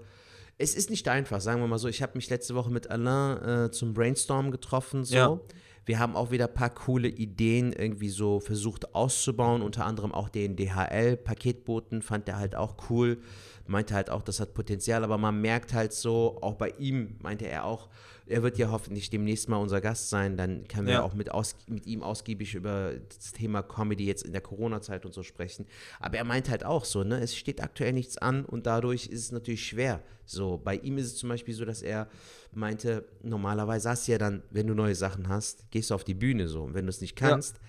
Es ist nicht einfach, sagen wir mal so. Ich habe mich letzte Woche mit Alain äh, zum Brainstorm getroffen. So. Ja. Wir haben auch wieder ein paar coole Ideen irgendwie so versucht auszubauen. Unter anderem auch den DHL-Paketboten fand er halt auch cool. Meinte halt auch, das hat Potenzial, aber man merkt halt so, auch bei ihm meinte er auch, er wird ja hoffentlich demnächst mal unser Gast sein. Dann können wir Ja. auch mit, mit ihm ausgiebig über das Thema Comedy jetzt in der Corona-Zeit und so sprechen. Aber er meint halt auch so, ne, es steht aktuell nichts an und dadurch ist es natürlich schwer. So, bei ihm ist es zum Beispiel so, dass er meinte, normalerweise hast du ja dann, wenn du neue Sachen hast, gehst du auf die Bühne so. Und wenn du es nicht Ja. kannst,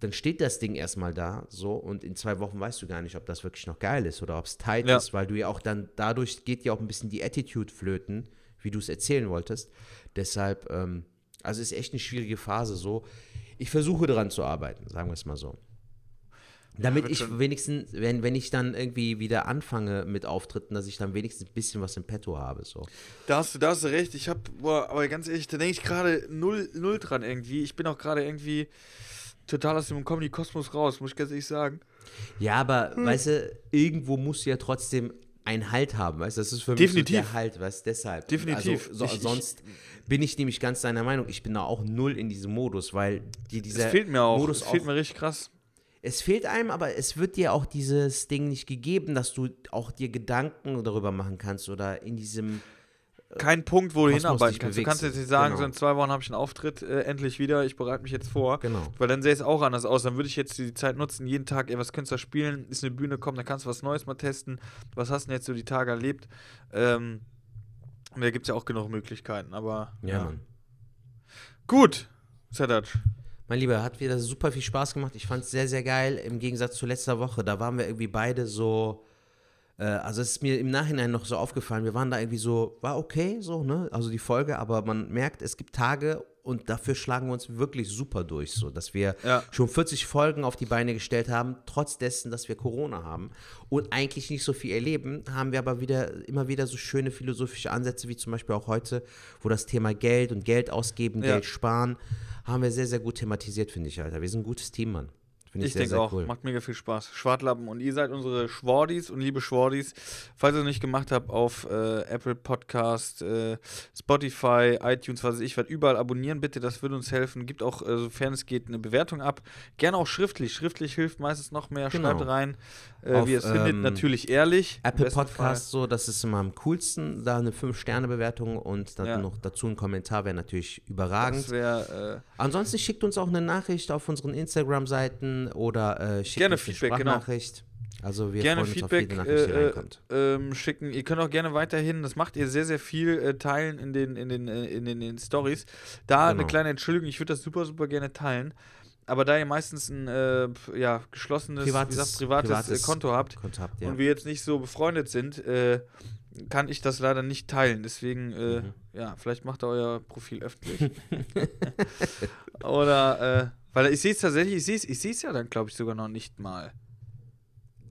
dann steht das Ding erstmal da so und in zwei Wochen weißt du gar nicht, ob das wirklich noch geil ist oder ob es tight Ja. ist, weil du ja auch dann, dadurch geht ja auch ein bisschen die Attitude flöten, wie du es erzählen wolltest. Deshalb, ähm, also ist echt eine schwierige Phase so. Ich versuche daran zu arbeiten, sagen wir es mal so. Damit wird ich schon. wenigstens, wenn, wenn ich dann irgendwie wieder anfange mit Auftritten, dass ich dann wenigstens ein bisschen was im Petto habe. So. Da hast du, da hast du recht. Ich hab, boah, aber ganz ehrlich, da denke ich gerade null, null dran irgendwie. Ich bin auch gerade irgendwie total aus dem Comedy-Kosmos raus, muss ich ganz ehrlich sagen. Ja, aber Hm. weißt du, irgendwo musst du ja trotzdem einen Halt haben, weißt du? Das ist für mich Definitiv. so der Halt, weißt du? Deshalb. Definitiv. Also, so, Ich- ich- sonst bin ich nämlich ganz deiner Meinung, ich bin da auch null in diesem Modus, weil die, dieser Das fehlt mir auch. Modus das fehlt auch mir richtig krass. es fehlt einem, aber es wird dir auch dieses Ding nicht gegeben, dass du auch dir Gedanken darüber machen kannst oder in diesem. Kein Punkt, wo du hinarbeiten kannst. Du kannst jetzt nicht sagen, Genau. so in zwei Wochen habe ich einen Auftritt, äh, endlich wieder, ich bereite mich jetzt vor. Genau. Weil dann sähe es auch anders aus. Dann würde ich jetzt die Zeit nutzen, jeden Tag, ey, was könntest du da spielen? Ist eine Bühne, komm, dann kannst du was Neues mal testen. Was hast du denn jetzt so die Tage erlebt? Ähm, da gibt es ja auch genug Möglichkeiten, aber. Ja, Mann. Gut, Sedac. Mein Lieber, hat wieder super viel Spaß gemacht. Ich fand es sehr, sehr geil. Im Gegensatz zu letzter Woche, da waren wir irgendwie beide so. Äh, also, es ist mir im Nachhinein noch so aufgefallen. Wir waren da irgendwie so, war okay, so, ne? Also die Folge, aber man merkt, es gibt Tage und dafür schlagen wir uns wirklich super durch, so dass wir Ja. schon 40 Folgen auf die Beine gestellt haben, trotz dessen, dass wir Corona haben und eigentlich nicht so viel erleben, haben wir aber wieder immer wieder so schöne philosophische Ansätze, wie zum Beispiel auch heute, wo das Thema Geld und Geld ausgeben, Ja. Geld sparen, haben wir sehr, sehr gut thematisiert, finde ich, Alter. Wir sind ein gutes Team, Mann. Finde ich, Ich denke auch, cool. macht mega viel Spaß. Schwartlappen und ihr seid unsere Schwordis und liebe Schwordis. Falls ihr es nicht gemacht habt, auf äh, Apple Podcast, äh, Spotify, iTunes, was weiß ich, werde überall abonnieren, bitte, das würde uns helfen. Gibt auch, äh, sofern es geht, eine Bewertung ab. Gerne auch schriftlich. Schriftlich hilft meistens noch mehr. Genau. Schreibt rein, äh, Auf, wie ihr es findet. ähm, Natürlich ehrlich. Apple Podcast, so, das ist immer am coolsten, da eine 5-Sterne-Bewertung und dann Ja. noch dazu ein Kommentar wäre natürlich Fall. überragend. Wäre. Äh, Ansonsten schickt uns auch eine Nachricht auf unseren Instagram-Seiten oder äh, schickt Gerne eine Feedback, genau. Sprachnachricht. Also wir gerne freuen uns auf Feedback jede Nachricht, die äh, reinkommt. äh, ähm, schicken. Ihr könnt auch gerne weiterhin, das macht ihr sehr, sehr viel, äh, teilen in den, in den, äh, in den, den Stories. Da eine Genau. kleine Entschuldigung, ich würde das super, super gerne teilen. Aber da ihr meistens ein äh, ja, geschlossenes, Privates- wie gesagt, privates, privates äh, Konto habt Konto habt, ja. und wir jetzt nicht so befreundet sind, äh, kann ich das leider nicht teilen. Deswegen, äh, Mhm. ja, vielleicht macht ihr euer Profil öffentlich. Oder, äh, weil ich sehe es tatsächlich, ich sehe es ich seh's ja dann, glaube ich, sogar noch nicht mal.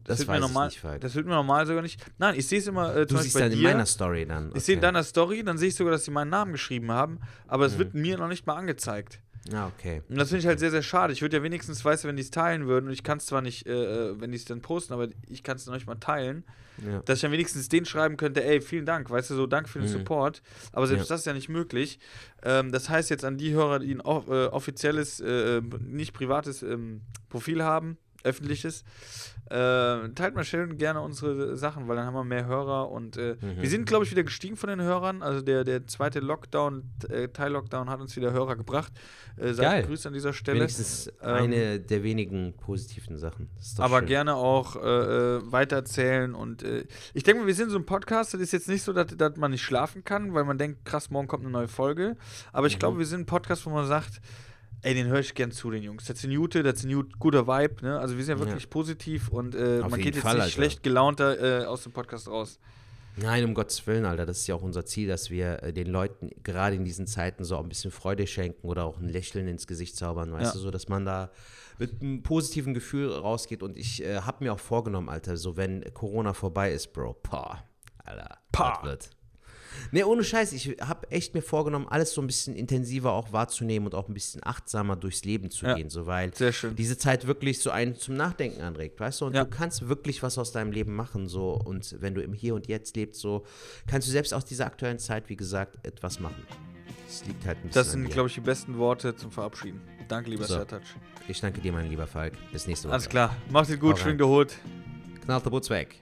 das wird weiß mir normal. Das wird mir normal sogar nicht. Nein, ich sehe es immer äh, Du siehst dann in dir. meiner Story dann. Ich sehe in okay. deiner Story, dann sehe ich sogar, dass sie meinen Namen geschrieben haben, aber es Mhm. wird mir noch nicht mal angezeigt. Ah, okay. Und das finde ich halt sehr, sehr schade. Ich würde ja wenigstens, weißt du, wenn die es teilen würden, und ich kann es zwar nicht, äh, äh, wenn die es dann posten, aber ich kann es noch nicht mal teilen, Ja. dass ich dann wenigstens den schreiben könnte, ey, vielen Dank, weißt du, so danke für den Mhm. Support. Aber selbst Ja. das ist ja nicht möglich. Ähm, das heißt jetzt an die Hörer, die ein äh, offizielles, äh, nicht privates ähm, Profil haben, öffentliches, äh, teilt mal schön gerne unsere Sachen, weil dann haben wir mehr Hörer und äh, Mhm. wir sind, glaube ich, wieder gestiegen von den Hörern. Also der, der zweite Lockdown, äh, Teil-Lockdown hat uns wieder Hörer gebracht. Äh, seid Geil. gegrüßt an dieser Stelle. Wenigstens Ähm, eine der wenigen positiven Sachen. Aber schön. gerne auch äh, äh, weiterzählen. Und äh, ich denke mal, wir sind so ein Podcast, das ist jetzt nicht so, dass, dass man nicht schlafen kann, weil man denkt, krass, morgen kommt eine neue Folge. Aber ich Mhm. glaube, wir sind ein Podcast, wo man sagt, ey, den höre ich gern zu, den Jungs. Das ist ein Jute, das ist ein gut, guter Vibe. Ne? Also wir sind ja Ja. wirklich positiv und äh, man geht jetzt Fall, nicht Alter. schlecht gelaunter äh, aus dem Podcast raus. Nein, um Gottes Willen, Alter. Das ist ja auch unser Ziel, dass wir äh, den Leuten gerade in diesen Zeiten so ein bisschen Freude schenken oder auch ein Lächeln ins Gesicht zaubern, weißt Ja. du, so dass man da mit einem positiven Gefühl rausgeht. Und ich äh, habe mir auch vorgenommen, Alter, so wenn Corona vorbei ist, Bro, pah, Alter, das wird. Nee, ohne Scheiß, ich habe echt mir vorgenommen, alles so ein bisschen intensiver auch wahrzunehmen und auch ein bisschen achtsamer durchs Leben zu Ja. gehen, so weil schön. diese Zeit wirklich so einen zum Nachdenken anregt, weißt du? Und Ja. du kannst wirklich was aus deinem Leben machen, so. Und wenn du im Hier und Jetzt lebst, so, kannst du selbst aus dieser aktuellen Zeit, wie gesagt, etwas machen. Es liegt halt ein bisschen Das sind, glaube ich, die besten Worte zum Verabschieden. Danke, lieber So. Sertac. Ich danke dir, mein lieber Falk. Bis nächste Woche. Alles klar. Macht es gut, schwingt der Hut. Knallt der Butz weg.